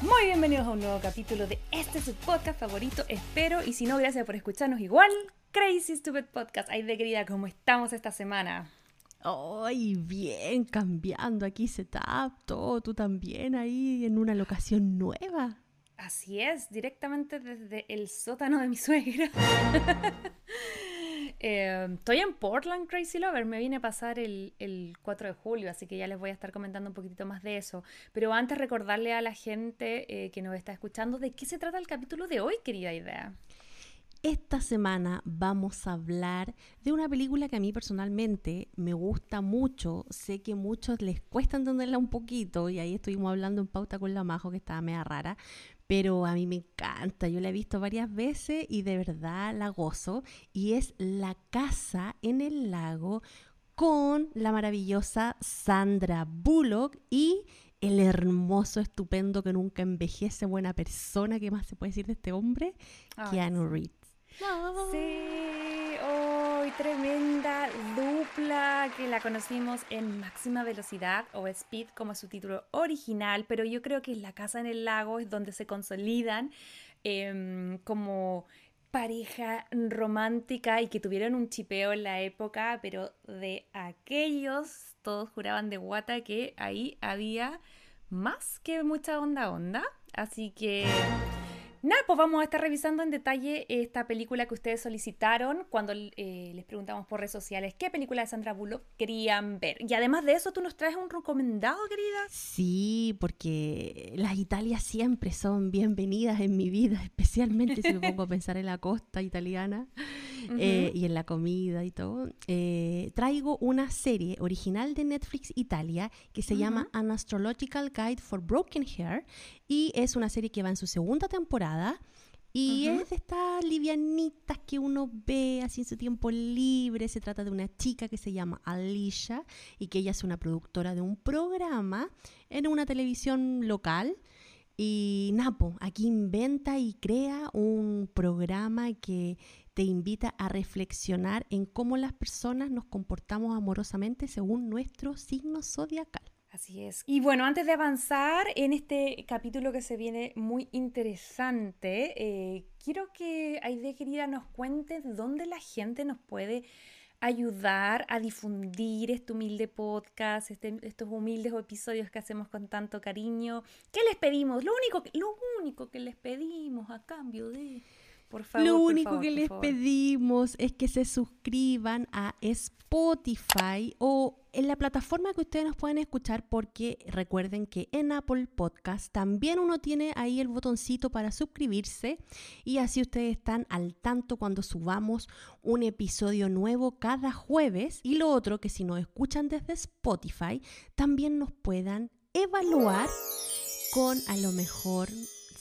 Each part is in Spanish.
Muy bienvenidos a un nuevo capítulo de este su podcast favorito, espero. Y si no, gracias por escucharnos igual. Crazy Stupid Podcast. Ay, de querida, ¿cómo estamos esta semana? Ay, bien, cambiando aquí setup, todo, tú también ahí en una locación nueva. Así es, directamente desde el sótano de mi suegra. Eh, estoy en Portland, Crazy Lover. Me vine a pasar el, 4 de julio, así que ya les voy a estar comentando un poquitito más de eso. Pero antes recordarle a la gente eh, que nos está escuchando de qué se trata el capítulo de hoy, querida idea. Esta semana vamos a hablar de una película que a mí personalmente me gusta mucho. Sé que muchos les cuesta entenderla un poquito y ahí estuvimos hablando en pauta con la Majo que estaba media rara, pero a mí me encanta. Yo la he visto varias veces y de verdad la gozo y es La casa en el lago con la maravillosa Sandra Bullock y el hermoso, estupendo, que nunca envejece, buena persona, ¿qué más se puede decir de este hombre? Keanu Reeves. Sí, hoy tremenda dupla que la conocimos en máxima velocidad o Speed como su título original, pero yo creo que La Casa en el Lago es donde se consolidan em, como pareja romántica y que tuvieron un chipeo en la época, pero de aquellos, todos juraban de guata que ahí había más que mucha onda onda. Así que Nada, pues vamos a estar revisando en detalle esta película que ustedes solicitaron cuando eh, les preguntamos por redes sociales qué película de Sandra Bullock querían ver. Y además de eso, ¿tú nos traes un recomendado, querida? Sí, porque las Italias siempre son bienvenidas en mi vida, especialmente si me pongo a pensar en la costa italiana eh, y en la comida y todo. Eh, traigo una serie original de Netflix Italia que se llama An Astrological Guide for Broken Hair y es una serie que va en su segunda temporada. Y es de estas livianitas que uno ve así en su tiempo libre. Se trata de una chica que se llama Alicia y que ella es una productora de un programa en una televisión local. Y Napo, aquí inventa y crea un programa que te invita a reflexionar en cómo las personas nos comportamos amorosamente según nuestro signo zodiacal. Así es. Y bueno, antes de avanzar en este capítulo que se viene muy interesante, eh, quiero que Aide querida nos cuente dónde la gente nos puede ayudar a difundir este humilde podcast, este, estos humildes episodios que hacemos con tanto cariño. ¿Qué les pedimos? Lo único lo único que les pedimos a cambio de lo único que les pedimos es que se suscriban a Spotify o en la plataforma que ustedes nos pueden escuchar porque recuerden que en Apple Podcast también uno tiene ahí el botoncito para suscribirse y así ustedes están al tanto cuando subamos un episodio nuevo cada jueves. Y lo otro que si nos escuchan desde Spotify también nos puedan evaluar con a lo mejor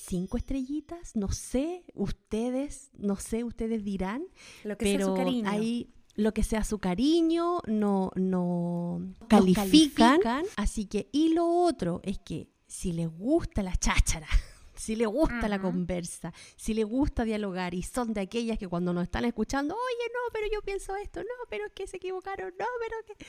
cinco estrellitas, no sé, ustedes, no sé, ustedes dirán, lo que pero sea su cariño. ahí lo que sea su cariño, no, no califican. Así que, y lo otro es que si les gusta la cháchara, si les gusta la conversa, si les gusta dialogar y son de aquellas que cuando nos están escuchando, oye, no, pero yo pienso esto, no, pero es que se equivocaron, no, pero que...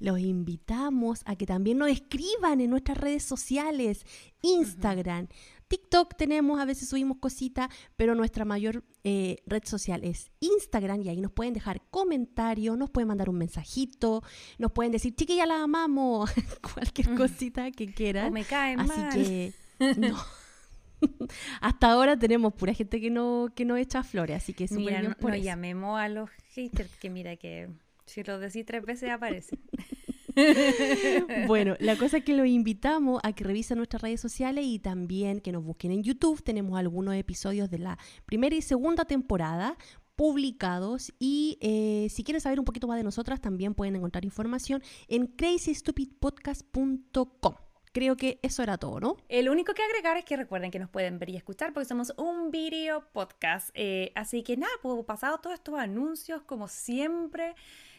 Los invitamos a que también nos escriban en nuestras redes sociales, Instagram, TikTok tenemos, a veces subimos cositas, pero nuestra mayor eh, red social es Instagram y ahí nos pueden dejar comentarios, nos pueden mandar un mensajito, nos pueden decir, chiquilla, la amamos, cualquier cosita que quieran. me caen Así que, no. Hasta ahora tenemos pura gente que no, que no echa flores, así que mira, no, no llamemos a los haters que mira que si lo decís tres veces aparece. bueno, la cosa es que los invitamos a que revisen nuestras redes sociales y también que nos busquen en YouTube. Tenemos algunos episodios de la primera y segunda temporada publicados y eh, si quieren saber un poquito más de nosotras también pueden encontrar información en crazystupidpodcast.com. creo que eso era todo, ¿no? El único que agregar es que recuerden que nos pueden ver y escuchar porque somos un video podcast. Eh, así que nada, pues pasado todos estos anuncios, como siempre.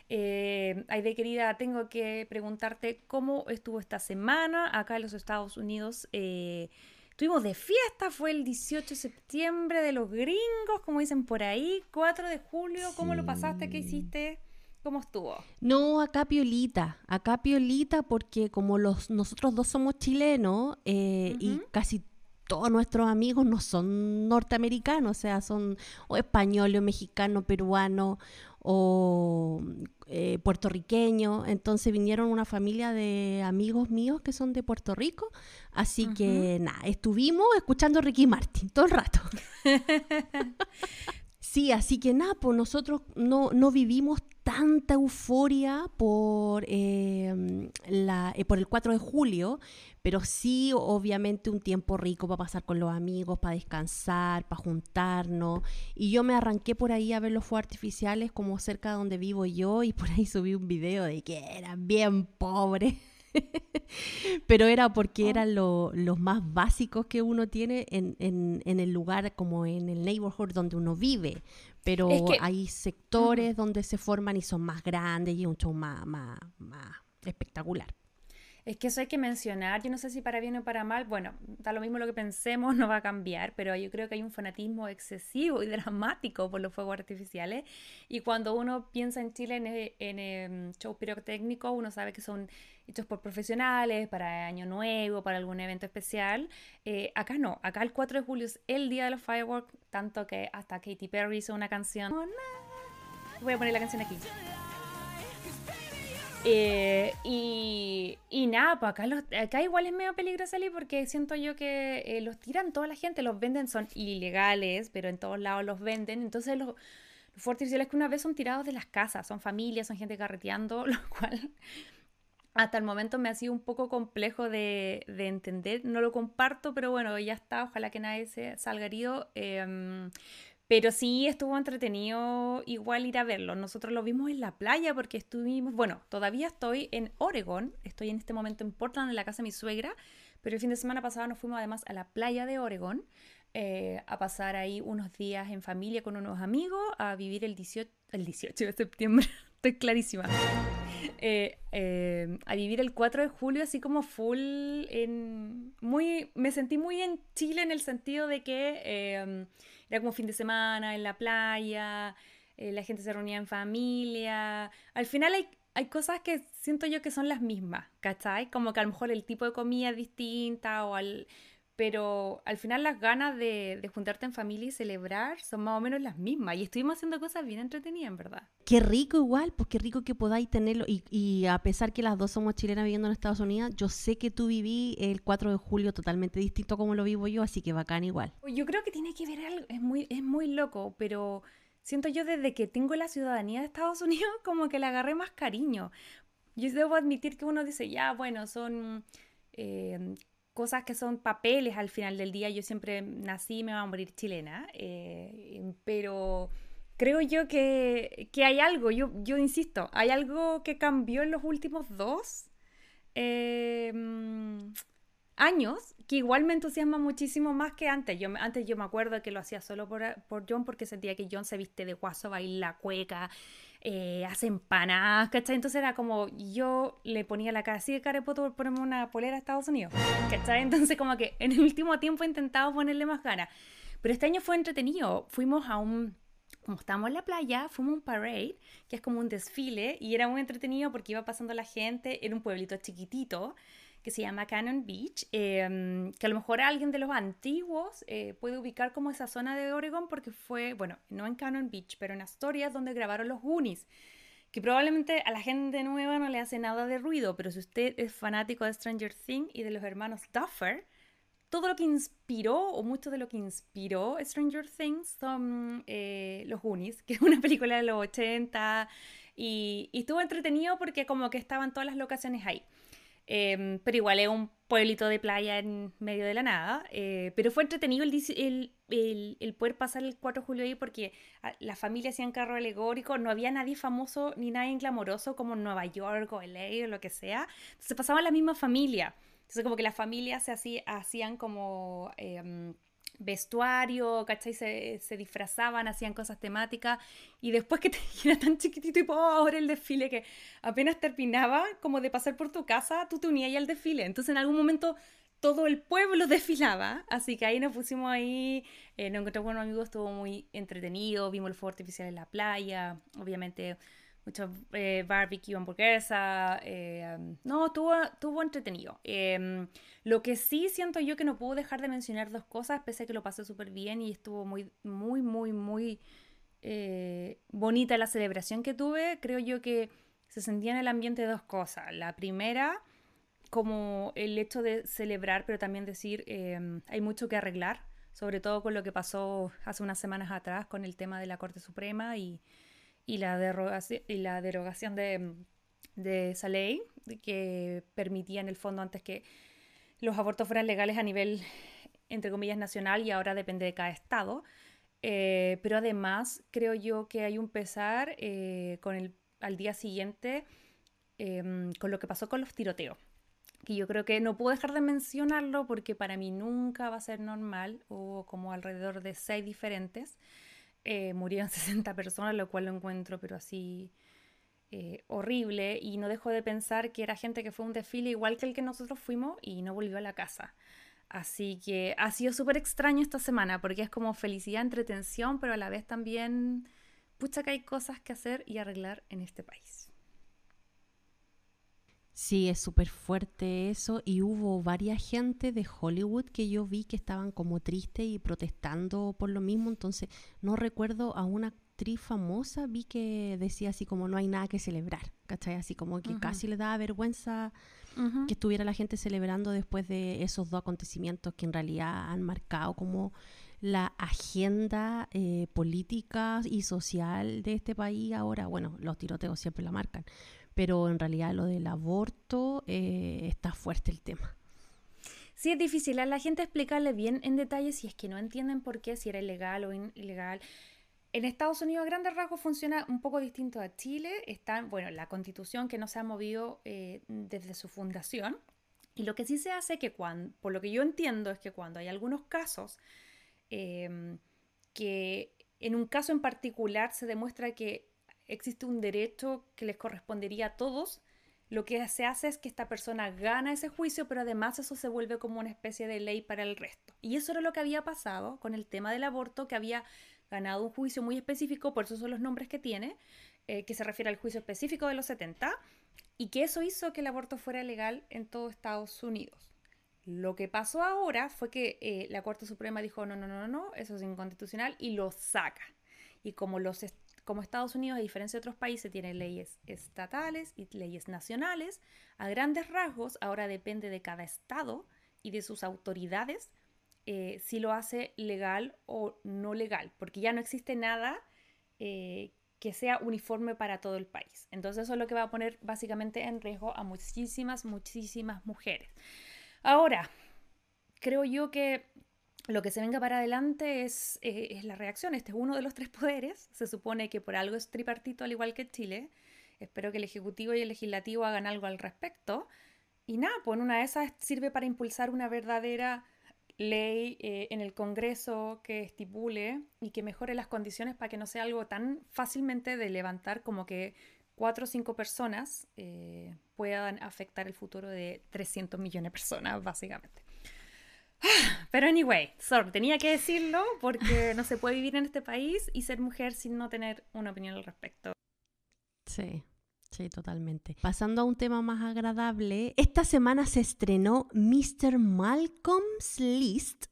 Eh, Aide querida, tengo que preguntarte cómo estuvo esta semana acá en los Estados Unidos. Eh, Estuvimos de fiesta, fue el 18 de septiembre de los gringos, como dicen por ahí, 4 de julio, ¿cómo lo pasaste? ¿Qué hiciste? ¿Cómo estuvo? No, acá piolita, acá piolita porque como los, nosotros dos somos chilenos eh, y casi todos nuestros amigos no son norteamericanos, o sea, son o españoles, o mexicanos, peruanos o eh, puertorriqueños. Entonces vinieron una familia de amigos míos que son de Puerto Rico. Así que nada, estuvimos escuchando Ricky Martin todo el rato. Sí, así que nada, pues nosotros no, no vivimos tanta euforia por, em, la, eh, por el 4 de julio, pero sí obviamente un tiempo rico para pasar con los amigos, para descansar, para juntarnos. Y yo me arranqué por ahí a ver los fuegos artificiales como cerca de donde vivo yo y por ahí subí un video de que eran bien pobres. pero era porque oh. eran los más básicos que uno tiene en, en, el lugar, como en el neighborhood donde uno vive. Pero hay sectores donde se forman y son más grandes y un show más, más, más espectacular. Es que eso hay que mencionar, yo no sé si para bien o para mal, bueno, da lo mismo lo que pensemos, no va a cambiar, pero yo creo que hay un fanatismo excesivo y dramático por los fuegos artificiales. Y cuando uno piensa en Chile en, eh, en, em, show pirotécnico, uno sabe que son hechos por profesionales, para Año Nuevo, para algún evento especial. Eh, acá no, acá el 4 de julio es el día de los fireworks, tanto que hasta Katy Perry hizo una canción. Voy a poner la canción aquí. Eh, y, y, nada, pues acá, acá igual es medio peligroso salir porque siento yo que eh, los tiran toda la gente, los venden, son ilegales, pero en todos lados los venden. Entonces los, los fuertes es que una vez son tirados de las casas, son familias, son gente carreteando, lo cual hasta el momento me ha sido un poco complejo de, de entender. No lo comparto, pero bueno, ya está, ojalá que nadie se salga herido. Em, pero sí estuvo entretenido igual ir a verlo. Nosotros lo vimos en la playa porque estuvimos, bueno, todavía estoy en Oregon, estoy en este momento en Portland, en la casa de mi suegra, pero el fin de semana pasado nos fuimos además a la playa de Oregon eh, a pasar ahí unos días en familia con unos amigos, a vivir el 18, el 18 de septiembre, estoy clarísima. Eh, eh, a vivir el 4 de julio así como full en muy me sentí muy en Chile en el sentido de que era como fin de semana en la playa, eh, la gente se reunía en familia. Al final hay, hay cosas que siento yo que son las mismas, ¿cachai? Como que a lo mejor el tipo de comida es distinta o al... Pero al final las ganas de, de, juntarte en familia y celebrar son más o menos las mismas. Y estuvimos haciendo cosas bien entretenidas, en verdad. Qué rico igual, pues qué rico que podáis tenerlo. Y, y, a pesar que las dos somos chilenas viviendo en Estados Unidos, yo sé que tú viví el 4 de julio totalmente distinto como lo vivo yo, así que bacán igual. Yo creo que tiene que ver algo, es muy, es muy loco, pero siento yo desde que tengo la ciudadanía de Estados Unidos como que le agarré más cariño. Yo debo admitir que uno dice, ya, bueno, son... Eh, cosas que son papeles al final del día. Yo siempre nací y me voy a morir chilena, eh, pero creo yo que, hay algo, yo, yo insisto, hay algo que cambió en los últimos dos em, años que igual me entusiasma muchísimo más que antes. Yo, antes yo me acuerdo que lo hacía solo por, por John porque sentía que John se viste de guaso, baila cueca, eh, hace empanadas, ¿cachai? Entonces era como, yo le ponía la cara así de cara por ponerme una polera a Estados Unidos, ¿cachai? Entonces como que en el último tiempo he intentado ponerle más ganas. Pero este año fue entretenido. Fuimos a un, como estábamos en la playa, fuimos a un parade, que es como un desfile, y era muy entretenido porque iba pasando la gente en un pueblito chiquitito que se llama Cannon Beach, em, que a lo mejor alguien de los antiguos eh, puede ubicar como esa zona de Oregon porque fue, bueno, no en Cannon Beach, pero en Astoria donde grabaron los Goonies, que probablemente a la gente nueva no le hace nada de ruido, pero si usted es fanático de Stranger Things y de los hermanos Duffer, todo lo que inspiró, o mucho de lo que inspiró Stranger Things son eh, Los Goonies, que es una película de los 80, y, y, estuvo entretenido porque como que estaban todas las locaciones ahí. Em, pero igual es un pueblito de playa en medio de la nada. Eh, pero fue entretenido el, el, el, poder pasar el 4 de julio ahí porque ah, la familia hacían carro alegórico, no había nadie famoso ni nadie glamoroso como Nueva York o LA o lo que sea. Entonces pasaban la misma familia. Entonces como que las familias se hacían como... Em, vestuario, ¿cachai? Se, se, disfrazaban, hacían cosas temáticas y después que te era tan chiquitito y pobre el desfile que apenas terminaba como de pasar por tu casa, tú te unías al desfile. Entonces en algún momento todo el pueblo desfilaba, así que ahí nos pusimos ahí, eh, nos encontramos con amigos, estuvo muy entretenido, vimos el fuego artificial en la playa, obviamente mucho eh, barbecue, hamburguesa, eh, no, tuvo, tuvo entretenido. Em, lo que sí siento yo que no puedo dejar de mencionar dos cosas, pese a que lo pasé súper bien y estuvo muy, muy, muy, muy eh, bonita la celebración que tuve, creo yo que se sentía en el ambiente dos cosas. La primera, como el hecho de celebrar, pero también decir, em, hay mucho que arreglar, sobre todo con lo que pasó hace unas semanas atrás con el tema de la Corte Suprema y y la derogación, y la derogación de, de esa ley que permitía en el fondo antes que los abortos fueran legales a nivel, entre comillas, nacional y ahora depende de cada estado. Eh, pero además creo yo que hay un pesar eh, con el, al día siguiente em, con lo que pasó con los tiroteos. Que yo creo que no puedo dejar de mencionarlo porque para mí nunca va a ser normal. Hubo como alrededor de seis diferentes. Eh, murieron 60 personas, lo cual lo encuentro, pero así eh, horrible. Y no dejo de pensar que era gente que fue un desfile igual que el que nosotros fuimos y no volvió a la casa. Así que ha sido súper extraño esta semana porque es como felicidad, entretención, pero a la vez también, pucha que hay cosas que hacer y arreglar en este país. Sí, es súper fuerte eso y hubo varias gente de Hollywood que yo vi que estaban como tristes y protestando por lo mismo, entonces no recuerdo a una actriz famosa, vi que decía así como no hay nada que celebrar, ¿cachai? Así como que casi le da vergüenza que estuviera la gente celebrando después de esos dos acontecimientos que en realidad han marcado como la agenda eh, política y social de este país ahora, bueno, los tiroteos siempre la marcan, pero en realidad lo del aborto eh, está fuerte el tema. Sí, es difícil a la gente explicarle bien en detalle si es que no entienden por qué, si era ilegal o ilegal. En Estados Unidos, a grandes rasgos, funciona un poco distinto a Chile. Está, bueno, la constitución que no se ha movido eh, desde su fundación. Y lo que sí se hace, que cuando, por lo que yo entiendo, es que cuando hay algunos casos em, que en un caso en particular se demuestra que existe un derecho que les correspondería a todos, lo que se hace es que esta persona gana ese juicio, pero además eso se vuelve como una especie de ley para el resto. Y eso era lo que había pasado con el tema del aborto, que había ganado un juicio muy específico, por eso son los nombres que tiene, eh, que se refiere al juicio específico de los 70, y que eso hizo que el aborto fuera legal en todo Estados Unidos. Lo que pasó ahora fue que eh, la Corte Suprema dijo, no, no, no, no, eso es inconstitucional, y lo saca. Y como los, como Estados Unidos, a diferencia de otros países, tiene leyes estatales y leyes nacionales, a grandes rasgos ahora depende de cada estado y de sus autoridades eh, si lo hace legal o no legal, porque ya no existe nada eh, que sea uniforme para todo el país. Entonces eso es lo que va a poner básicamente en riesgo a muchísimas, muchísimas mujeres. Ahora, creo yo que lo que se venga para adelante es, eh, es, la reacción. Este es uno de los tres poderes. Se supone que por algo es tripartito, al igual que Chile. Espero que el Ejecutivo y el Legislativo hagan algo al respecto. Y nada, pues una de esas sirve para impulsar una verdadera ley eh, en el Congreso que estipule y que mejore las condiciones para que no sea algo tan fácilmente de levantar como que cuatro o cinco personas eh, puedan afectar el futuro de 300 millones de personas, básicamente. Pero anyway, sorry, tenía que decirlo porque no se puede vivir en este país y ser mujer sin no tener una opinión al respecto. Sí. Sí, totalmente. Pasando a un tema más agradable, esta semana se estrenó Mr. Malcolm's List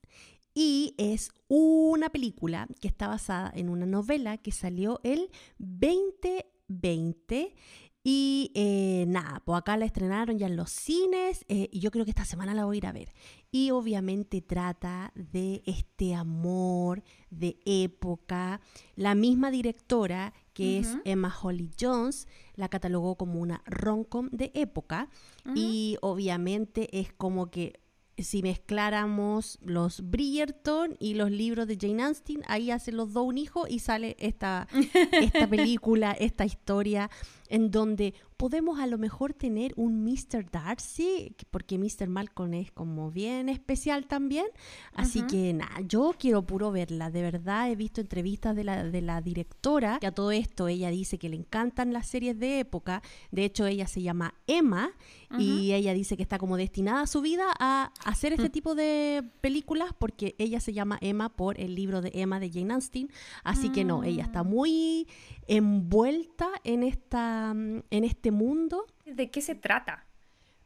y es una película que está basada en una novela que salió el 2020 y eh, nada, pues acá la estrenaron ya en los cines eh, y yo creo que esta semana la voy a ir a ver. Y obviamente trata de este amor de época. La misma directora, que es Emma Holly Jones, la catalogó como una romcom de época. Y obviamente es como que si mezcláramos los Bridgerton y los libros de Jane Austen, ahí hacen los dos un hijo y sale esta, esta película, esta historia en donde podemos a lo mejor tener un Mr. Darcy, porque Mr. Malcolm es como bien especial también. Así que nada, yo quiero puro verla. De verdad, he visto entrevistas de la, de la directora, que a todo esto ella dice que le encantan las series de época. De hecho, ella se llama Emma y ella dice que está como destinada a su vida a hacer este mm. tipo de películas porque ella se llama Emma por el libro de Emma de Jane Austen. Así que no, ella está mm. muy envuelta en, esta, en este mundo. ¿De qué se trata?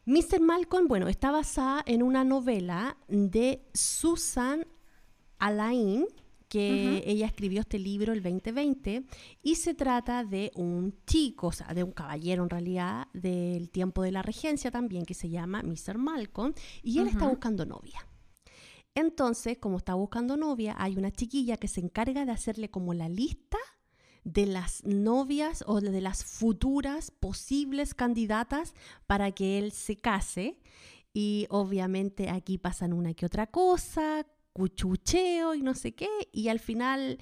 Mr. Malcolm, bueno, está basada en una novela de Susan Alain, que ella escribió este libro el 2020 y se trata de un chico, o sea, de un caballero en realidad del tiempo de la regencia también, que se llama Mr. Malcolm, y él está buscando novia. Entonces, como está buscando novia, hay una chiquilla que se encarga de hacerle como la lista de las novias o de las futuras posibles candidatas para que él se case. Y obviamente aquí pasan una que otra cosa, cuchucheo y no sé qué, y al final,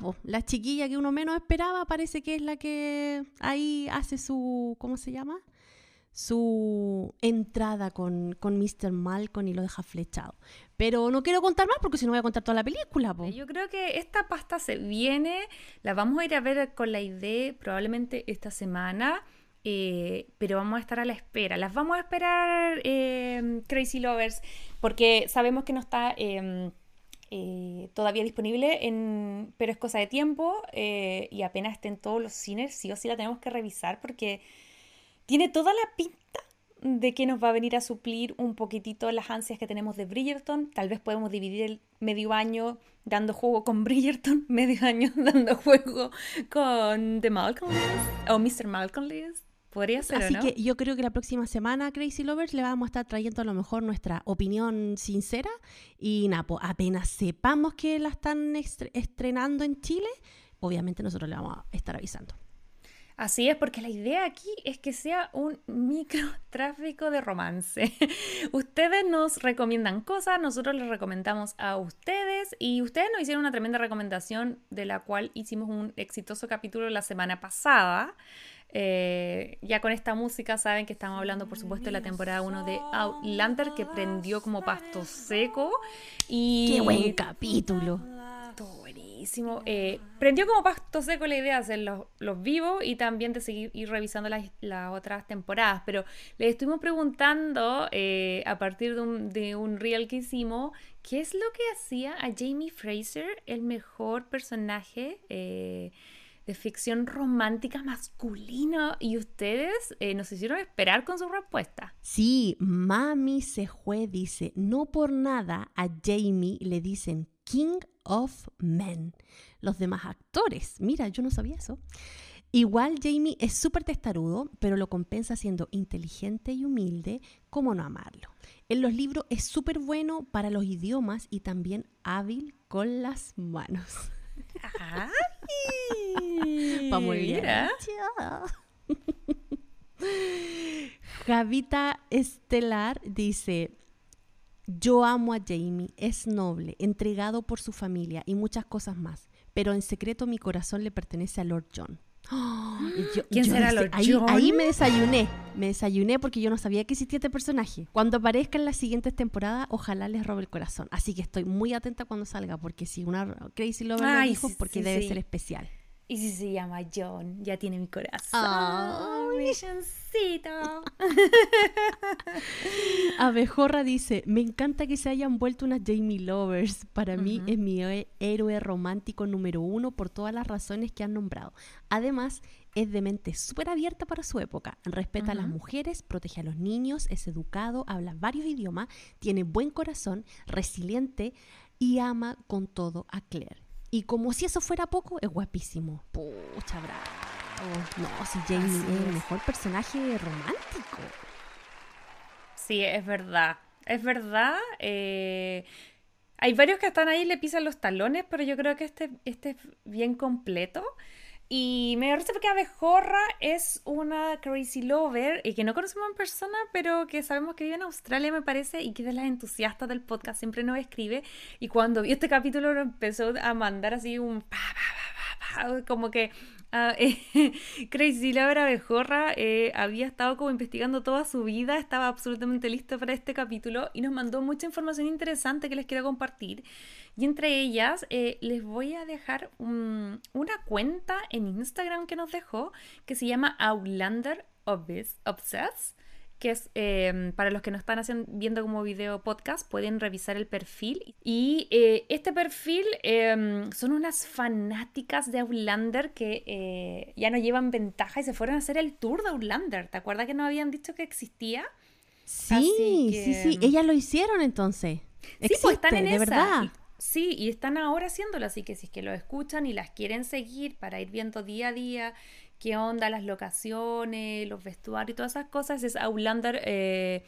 pues la chiquilla que uno menos esperaba parece que es la que ahí hace su, ¿cómo se llama? Su entrada con, con Mr. Malcolm y lo deja flechado. Pero no quiero contar más porque si no voy a contar toda la película. Yo creo que esta pasta se viene, la vamos a ir a ver con la idea probablemente esta semana. Eh, pero vamos a estar a la espera. Las vamos a esperar, eh, Crazy Lovers, porque sabemos que no está em, eh, todavía disponible, en, pero es cosa de tiempo y apenas estén todos los cines, sí o sí la tenemos que revisar porque tiene toda la pinta de que nos va a venir a suplir un poquitito las ansias que tenemos de Bridgerton. Tal vez podemos dividir el medio año dando juego con Bridgerton, medio año dando juego con The Malcolm o Mr. Malcolm List. Podría ser, Así que yo creo que la próxima semana, Crazy Lovers, le vamos a estar trayendo a lo mejor nuestra opinión sincera. Y nada, apenas sepamos que la están estrenando en Chile, obviamente nosotros le vamos a estar avisando. Así es, porque la idea aquí es que sea un microtráfico de romance. ustedes nos recomiendan cosas, nosotros les recomendamos a ustedes y ustedes nos hicieron una tremenda recomendación de la cual hicimos un exitoso capítulo la semana pasada. Eh, ya con esta música saben que estamos hablando, por supuesto, de la temporada 1 de Outlander, que prendió como pasto seco. Y... ¡Qué buen capítulo! Todo Eh, prendió como pasto seco la idea de hacer los, vivos y también de seguir ir revisando las, otras temporadas. Pero les estuvimos preguntando, eh, a partir de un, de un reel que hicimos, ¿qué es lo que hacía a Jamie Fraser el mejor personaje? de ficción romántica masculina y ustedes eh, nos hicieron esperar con su respuesta. Sí, Mami se fue, dice, no por nada a Jamie le dicen King of Men. Los demás actores, mira, yo no sabía eso. Igual Jamie es súper testarudo, pero lo compensa siendo inteligente y humilde, ¿cómo no amarlo? En los libros es súper bueno para los idiomas y también hábil con las manos. ¡Ay! Vamos Javita Estelar dice, yo amo a Jamie, es noble, entregado por su familia y muchas cosas más, pero en secreto mi corazón le pertenece a Lord John. ¿Quién será Lord ahí, Ahí me desayuné, me desayuné porque yo no sabía que existía este personaje. Cuando aparezca en las siguientes temporadas, ojalá les robe el corazón. Así que estoy muy atenta cuando salga, porque si una Crazy Lover lo dijo, porque debe ser especial. Y si se llama John, ya tiene mi corazón. Oh, mi Abejorra dice, me encanta que se hayan vuelto unas Jamie Lovers. Para mí es mi héroe romántico número uno por todas las razones que han nombrado. Además, es de mente súper abierta para su época. Respeta a las mujeres, protege a los niños, es educado, habla varios idiomas, tiene buen corazón, resiliente y ama con todo a Claire. Y como si eso fuera poco, es guapísimo. Pucha, bravo. No, si Jamie es el mejor personaje romántico. Sí, es verdad. Es verdad. Eh, hay varios que están ahí y le pisan los talones, pero yo creo que este, este es bien completo. Y me parece porque Abejorra es una crazy lover y que no conocemos en persona, pero que sabemos que vive en Australia, me parece, y que es de las entusiastas del podcast, siempre nos escribe. Y cuando vi este capítulo lo empezó a mandar así un pa, pa, pa, pa, como que Ah, eh, Crazy Laura Bejorra eh, había estado como investigando toda su vida, estaba absolutamente listo para este capítulo y nos mandó mucha información interesante que les quiero compartir. Y entre ellas eh, les voy a dejar una cuenta en Instagram que nos dejó que se llama Outlander Obsessed que es em, para los que no están haciendo, viendo como video podcast, pueden revisar el perfil. Y eh, este perfil em, son unas fanáticas de Outlander que eh, ya no llevan ventaja y se fueron a hacer el tour de Outlander. ¿Te acuerdas que nos habían dicho que existía? Sí, sí, sí. Em, Ellas lo hicieron entonces. Sí, pues están en de verdad. sí, y están ahora haciéndolo, así que si es que lo escuchan y las quieren seguir para ir viendo día a día qué onda, las locaciones, los vestuarios y todas esas cosas, es Outlander eh,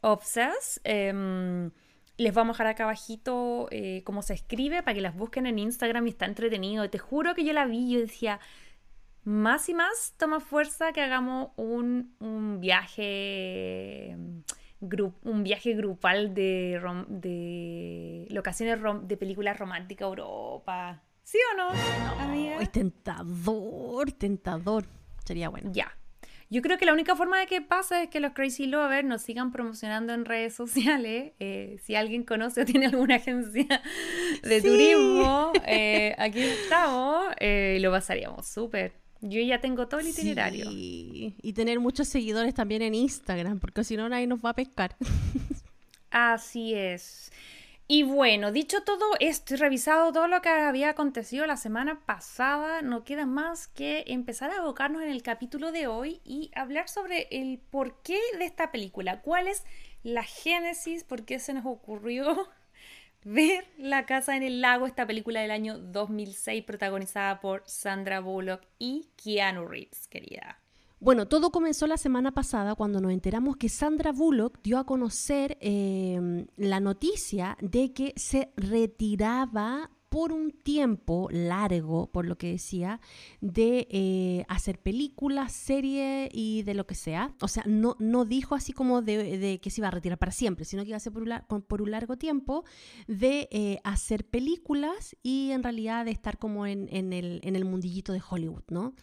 Obsess. Em, les vamos a dejar acá abajito eh, cómo se escribe para que las busquen en Instagram y está entretenido. Te juro que yo la vi yo decía, más y más toma fuerza que hagamos un, un viaje un viaje grupal de, de locaciones de películas románticas a Europa. ¿Sí o no, amiga? Es tentador, tentador. Sería bueno. Ya. Yo creo que la única forma de que pase es que los Crazy Lovers nos sigan promocionando en redes sociales. Eh, si alguien conoce o tiene alguna agencia de turismo, eh, aquí estamos eh, y lo pasaríamos súper. Yo ya tengo todo el itinerario. Sí. Y tener muchos seguidores también en Instagram, porque si no nadie nos va a pescar. Así es. Y bueno, dicho todo esto y revisado todo lo que había acontecido la semana pasada, no queda más que empezar a abocarnos en el capítulo de hoy y hablar sobre el porqué de esta película. ¿Cuál es la génesis? ¿Por qué se nos ocurrió ver La Casa en el Lago, esta película del año 2006 protagonizada por Sandra Bullock y Keanu Reeves, querida? Bueno, todo comenzó la semana pasada cuando nos enteramos que Sandra Bullock dio a conocer em, la noticia de que se retiraba por un tiempo largo, por lo que decía, de eh, hacer películas, series y de lo que sea. O sea, no, no dijo así como de, que se iba a retirar para siempre, sino que iba a ser por un, largo tiempo de eh, hacer películas y en realidad de estar como en, el, mundillito de Hollywood, ¿no?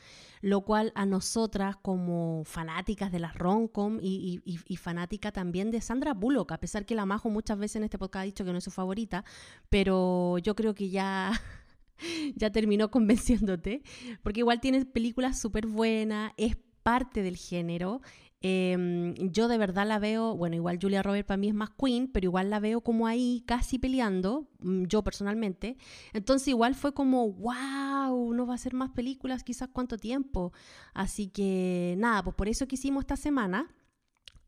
lo cual a nosotras como fanáticas de las romcom y, y, y, fanática también de Sandra Bullock, a pesar que la Majo muchas veces en este podcast ha dicho que no es su favorita, pero yo creo que ya... ya terminó convenciéndote, porque igual tiene películas súper buenas, es parte del género Em, yo de verdad la veo, bueno, igual Julia Roberts para mí es más queen, pero igual la veo como ahí casi peleando, mm, yo personalmente. Entonces igual fue como, wow, no va a ser más películas, quizás cuánto tiempo. Así que nada, pues por eso que hicimos esta semana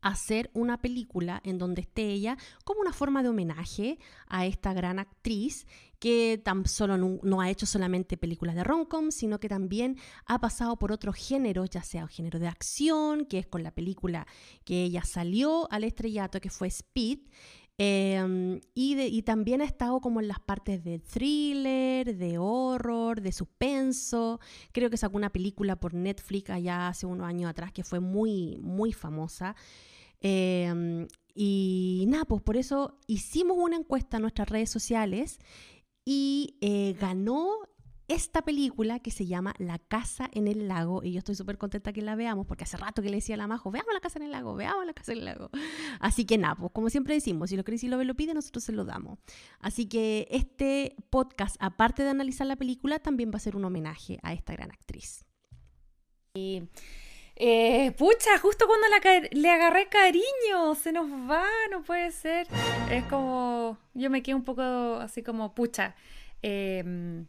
hacer una película en donde esté ella como una forma de homenaje a esta gran actriz que tan solo no, ha hecho solamente películas de romcom, sino que también ha pasado por otros géneros, ya sea un género de acción, que es con la película que ella salió al estrellato, que fue Speed, em, y, también ha estado como en las partes de thriller, de horror, de suspenso. Creo que sacó una película por Netflix allá hace unos años atrás que fue muy, muy famosa. Em, y nada, pues por eso hicimos una encuesta en nuestras redes sociales y eh, ganó esta película que se llama La Casa en el Lago y yo estoy súper contenta que la veamos porque hace rato que le decía a la Majo, veamos La Casa en el Lago, veamos La Casa en el Lago. Así que nada, pues como siempre decimos, si lo queréis y lo, lo pide, nosotros se lo damos. Así que este podcast, aparte de analizar la película, también va a ser un homenaje a esta gran actriz. Y eh, pucha, justo cuando le agarré cariño, se nos va, no puede ser. Es como, yo me quedo un poco así como, pucha. Em,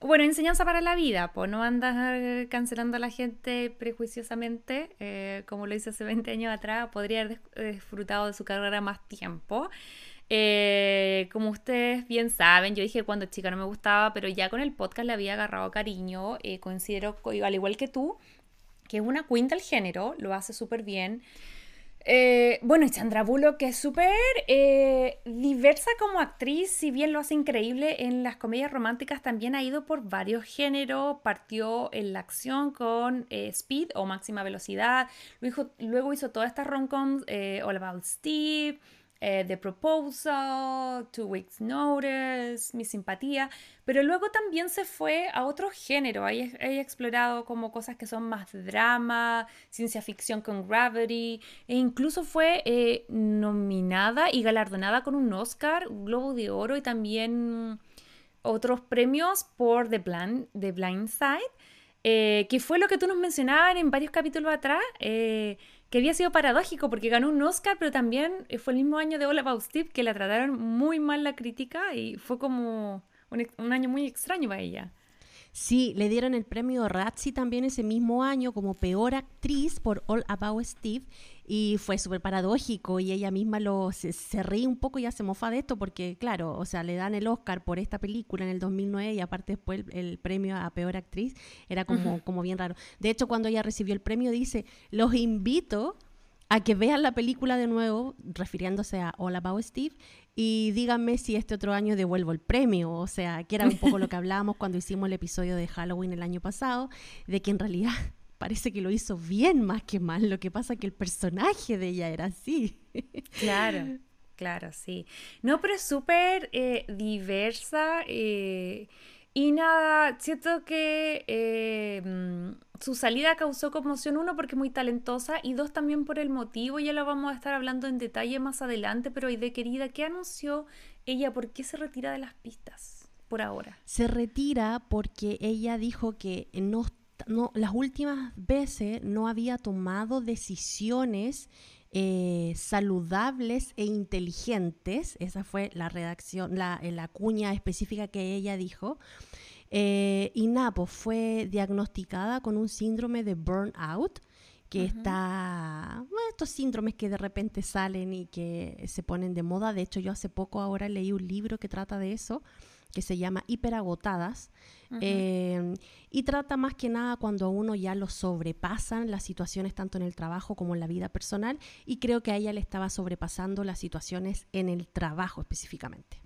bueno, enseñanza para la vida, pues no andas cancelando a la gente prejuiciosamente, eh, como lo hice hace 20 años atrás, podría haber disfrutado de su carrera más tiempo. Eh, como ustedes bien saben, yo dije cuando chica no me gustaba, pero ya con el podcast le había agarrado cariño, considero, al igual que tú, que es una queen del género, lo hace súper bien. Eh, bueno, y Sandra Bullock, que es súper eh, diversa como actriz, si bien lo hace increíble en las comedias románticas, también ha ido por varios géneros. Partió en la acción con eh, Speed o Máxima Velocidad, luego, luego hizo todas estas rom-coms, All About Steve, eh, The Proposal, Two Weeks Notice, Mi Simpatía, pero luego también se fue a otro género. Ahí ha explorado como cosas que son más drama, ciencia ficción con Gravity, e incluso fue eh, nominada y galardonada con un Oscar, un Globo de Oro y también otros premios por The Blind, The Blind Side. Eh, que fue lo que tú nos mencionabas en varios capítulos atrás, eh, que había sido paradójico porque ganó un Oscar, pero también eh, fue el mismo año de About Steve que la trataron muy mal la crítica y fue como un año muy extraño para ella. Sí, le dieron el premio Razzie también ese mismo año como peor actriz por All About Steve y fue súper paradójico y ella misma lo, se, ríe un poco y ya se mofa de esto porque, claro, o sea, le dan el Oscar por esta película en el 2009 y aparte después el, premio a peor actriz era como, como bien raro. De hecho, cuando ella recibió el premio dice, los invito a que vean la película de nuevo, refiriéndose a All About Steve, y díganme si este otro año devuelvo el premio. O sea, que era un poco lo que hablábamos cuando hicimos el episodio de Halloween el año pasado, de que en realidad parece que lo hizo bien más que mal. Lo que pasa que el personaje de ella era así. Claro, claro, sí. No, pero es súper eh, diversa. Eh, y nada, siento que eh, mm, su salida causó conmoción, uno, porque muy talentosa, y dos, también por el motivo, ya lo vamos a estar hablando en detalle más adelante, pero de querida, ¿qué anunció ella? ¿Por qué se retira de las pistas por ahora? Se retira porque ella dijo que no, no las últimas veces no había tomado decisiones eh, saludables e inteligentes. Esa fue la redacción, la, la cuña específica que ella dijo. Eh, y Napo fue diagnosticada con un síndrome de burnout, que está, estos síndromes que de repente salen y que se ponen de moda. De hecho, yo hace poco ahora leí un libro que trata de eso, que se llama Hiperagotadas. Em, y trata más que nada cuando a uno ya lo sobrepasan las situaciones tanto en el trabajo como en la vida personal. Y creo que a ella le estaba sobrepasando las situaciones en el trabajo específicamente.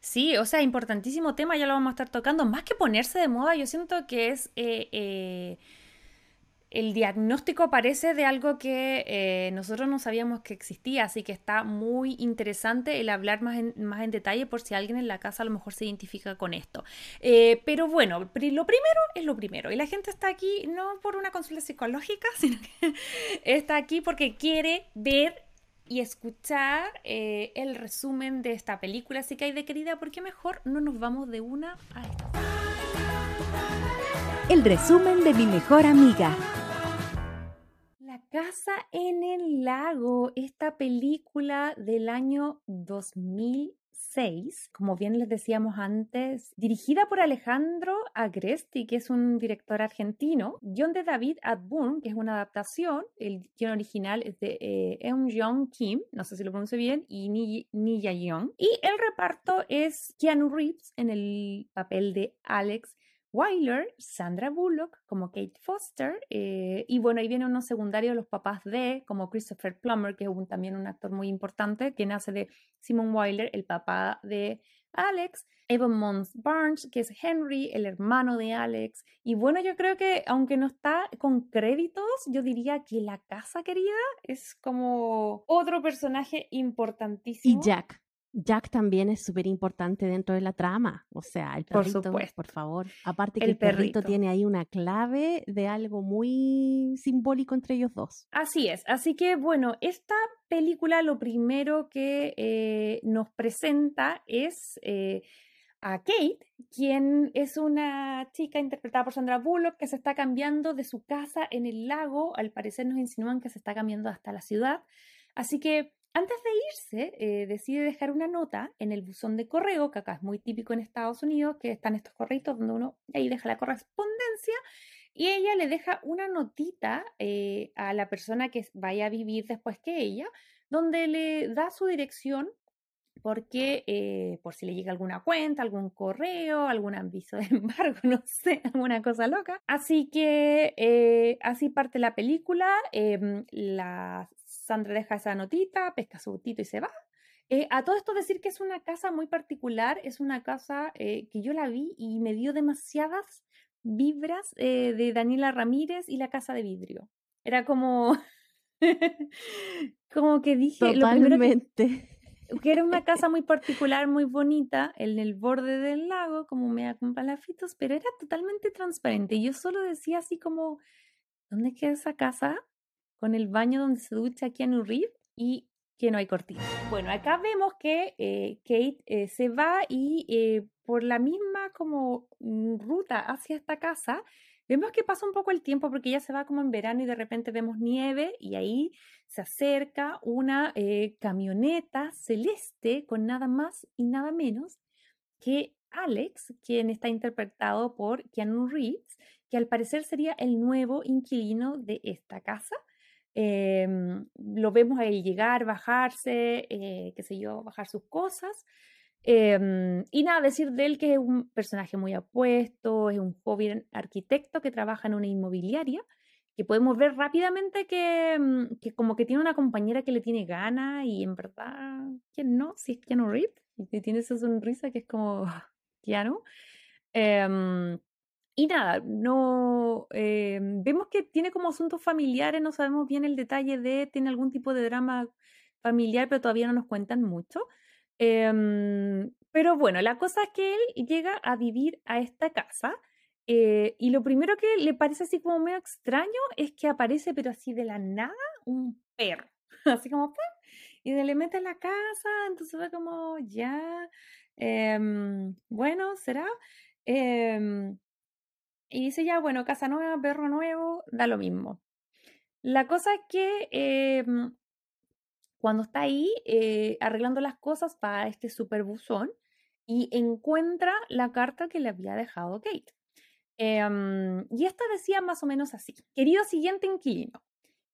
Sí, o sea, importantísimo tema, ya lo vamos a estar tocando. Más que ponerse de moda, yo siento que es eh, eh, el diagnóstico aparece de algo que eh, nosotros no sabíamos que existía, así que está muy interesante el hablar más en, más en detalle por si alguien en la casa a lo mejor se identifica con esto. Eh, pero bueno, lo primero es lo primero, y la gente está aquí no por una consulta psicológica, sino que está aquí porque quiere ver y escuchar eh, el resumen de esta película, así que hay de querida, ¿por qué mejor no nos vamos de una a esta? El resumen de mi mejor amiga. La casa en el lago, esta película del año 2006, como bien les decíamos antes, dirigida por Alejandro Agresti, que es un director argentino, guion de David Adburn, que es una adaptación, el guion original es de eh, Eun Jong Kim, no sé si lo pronuncio bien, y Ni Young, y el reparto es Keanu Reeves en el papel de Alex Wyler, Sandra Bullock como Kate Foster, eh, y bueno, ahí vienen unos secundarios, los papás de, como Christopher Plummer, que es también un actor muy importante, que nace de Simon Wyler, el papá de Alex, Evan Mons Barnes, que es Henry, el hermano de Alex, y bueno, yo creo que aunque no está con créditos, yo diría que la casa querida es como otro personaje importantísimo. Y Jack. Jack también es súper importante dentro de la trama. O sea, el perrito, por, por favor. Aparte que el, perrito. tiene ahí una clave de algo muy simbólico entre ellos dos. Así es. Así que, bueno, esta película lo primero que eh, nos presenta es eh, a Kate, quien es una chica interpretada por Sandra Bullock que se está cambiando de su casa en el lago. Al parecer nos insinúan que se está cambiando hasta la ciudad. Así que antes de irse, eh, decide dejar una nota en el buzón de correo, que acá es muy típico en Estados Unidos, que están estos correitos donde uno ahí deja la correspondencia, y ella le deja una notita eh, a la persona que vaya a vivir después que ella, donde le da su dirección porque eh, por si le llega alguna cuenta, algún correo, algún aviso de embargo, no sé, alguna cosa loca. Así que así parte la película. La Sandra deja esa notita, pesca su botito y se va. Eh, a todo esto decir que es una casa muy particular, es una casa eh, que yo la vi y me dio demasiadas vibras eh, de Daniela Ramírez y la casa de vidrio. Era como como que dije, Totalmente. que, era una casa muy particular, muy bonita, en el borde del lago, como me con palafitos, pero era totalmente transparente. Yo solo decía así como, ¿dónde queda esa casa? Con el baño donde se ducha Keanu Reeves y que no hay cortina. Bueno, acá vemos que eh, Kate eh, se va y eh, por la misma como mm, ruta hacia esta casa, vemos que pasa un poco el tiempo porque ella se va como en verano y de repente vemos nieve y ahí se acerca una camioneta celeste con nada más y nada menos que Alex, quien está interpretado por Keanu Reeves, que al parecer sería el nuevo inquilino de esta casa. Em, lo vemos ahí llegar, bajarse, eh, qué sé yo, bajar sus cosas. Em, y nada, decir de él que es un personaje muy apuesto, es un joven arquitecto que trabaja en una inmobiliaria, que podemos ver rápidamente que, mm, que como que tiene una compañera que le tiene gana y en verdad, ¿quién no? Si es Keanu Reeves, y tiene esa sonrisa que es como Keanu. Eh, y nada, no eh, vemos que tiene como asuntos familiares, no sabemos bien el detalle de, tiene algún tipo de drama familiar, pero todavía no nos cuentan mucho. Em, pero bueno, la cosa es que él llega a vivir a esta casa eh, y lo primero que le parece así como medio extraño es que aparece, pero así de la nada, un perro, así como, y se le mete en la casa, entonces va como, ya, em, bueno, será. Em, y dice ya, bueno, casa nueva, perro nuevo, da lo mismo. La cosa es que em, cuando está ahí eh, arreglando las cosas para este super buzón y encuentra la carta que le había dejado Kate. Em, y esta decía más o menos así, querido siguiente inquilino,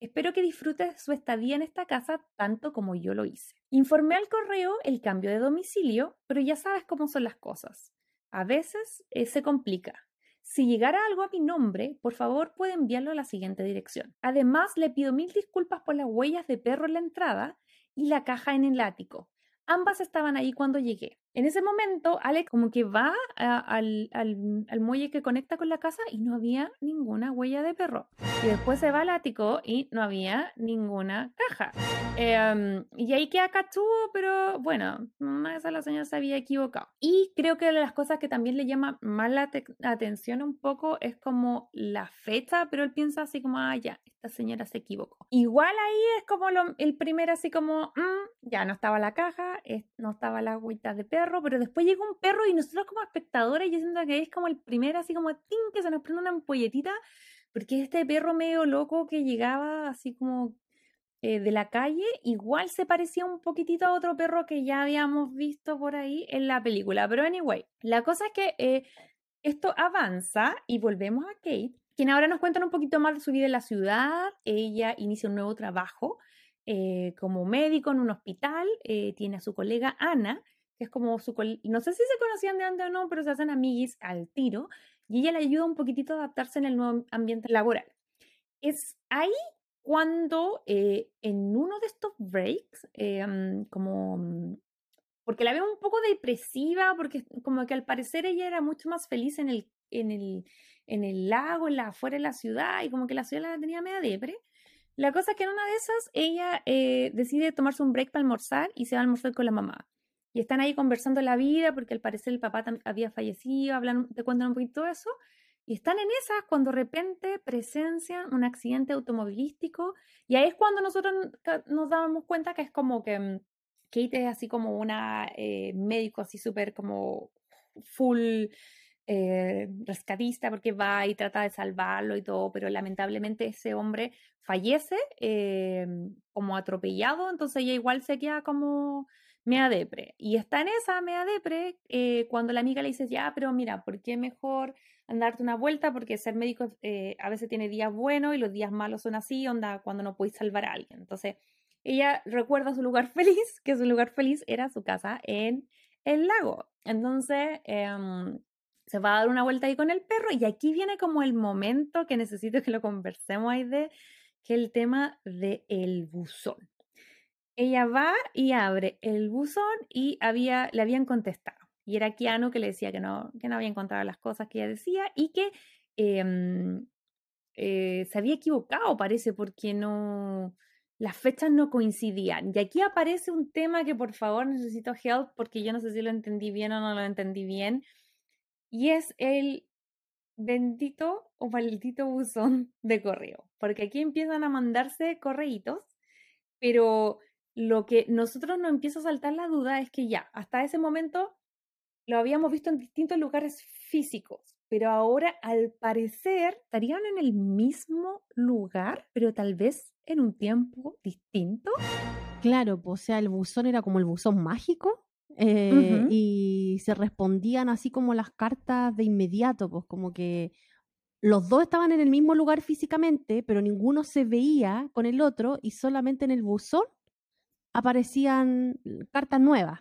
espero que disfrutes su estadía en esta casa tanto como yo lo hice. Informé al correo el cambio de domicilio, pero ya sabes cómo son las cosas. A veces eh, se complica. Si llegara algo a mi nombre, por favor puede enviarlo a la siguiente dirección. Además, le pido mil disculpas por las huellas de perro en la entrada y la caja en el ático. Ambas estaban ahí cuando llegué. En ese momento, Alex como que va al, muelle que conecta con la casa y no había ninguna huella de perro. Y después se va al ático y no había ninguna caja. Em, y ahí queda cachudo, pero bueno, esa la señora se había equivocado. Y creo que de las cosas que también le llama más la atención un poco es como la fecha, pero él piensa así como, ah, ya, esta señora se equivocó. Igual ahí es como el primer así como, mm, ya no estaba la caja, no estaba la agüita de perro pero después llega un perro y nosotros como espectadores, yo siento que es como el primer, así como, ¡ting! que se nos prende una ampolletita, porque este perro medio loco que llegaba así como eh, de la calle, igual se parecía un poquitito a otro perro que ya habíamos visto por ahí en la película. Pero anyway, la cosa es que eh, esto avanza y volvemos a Kate, quien ahora nos cuenta un poquito más de su vida en la ciudad. Ella inicia un nuevo trabajo eh, como médico en un hospital, tiene a su colega Ana, que es como su... No sé si se conocían de antes o no, pero se hacen amiguis al tiro y ella le ayuda un poquitito a adaptarse en el nuevo ambiente laboral. Es ahí cuando eh, en uno de estos breaks, mm, como... Mm, porque la veo un poco depresiva, porque como que al parecer ella era mucho más feliz en el, en el, en el lago, en la, afuera de la ciudad, y como que la ciudad la tenía media depre. La cosa es que en una de esas ella eh, decide tomarse un break para almorzar y se va a almorzar con la mamá. Y están ahí conversando la vida, porque al parecer el papá había fallecido, hablan, te cuentan un poquito eso. Y están en esas cuando de repente presencian un accidente automovilístico. Y ahí es cuando nosotros nos damos cuenta que es como que mm, Kate es así como una eh, médico así súper como full eh, rescatista porque va y trata de salvarlo y todo, pero lamentablemente ese hombre fallece eh, como atropellado, entonces ella igual se queda como mea depre. Y está en esa mea depre eh, cuando la amiga le dice, ya, pero mira, ¿por qué mejor andarte una vuelta? Porque ser médico eh, a veces tiene días buenos y los días malos son así, onda, cuando no podéis salvar a alguien. Entonces, ella recuerda su lugar feliz, que su lugar feliz era su casa en el lago. Entonces, em, se va a dar una vuelta ahí con el perro y aquí viene como el momento que necesito que lo conversemos ahí de que el tema del el buzón ella va y abre el buzón y había, le habían contestado. Y era Keanu que le decía que no, que no había encontrado las cosas que ella decía y que em, eh, se había equivocado, parece, porque no, las fechas no coincidían. Y aquí aparece un tema que por favor necesito help porque yo no sé si lo entendí bien o no lo entendí bien. Y es el bendito o maldito buzón de correo. Porque aquí empiezan a mandarse correitos, pero lo que nosotros nos empieza a saltar la duda es que ya, hasta ese momento lo habíamos visto en distintos lugares físicos, pero ahora al parecer estarían en el mismo lugar, pero tal vez en un tiempo distinto. Claro, o sea, el buzón era como el buzón mágico eh, y se respondían así como las cartas de inmediato, pues como que los dos estaban en el mismo lugar físicamente, pero ninguno se veía con el otro y solamente en el buzón aparecían cartas nuevas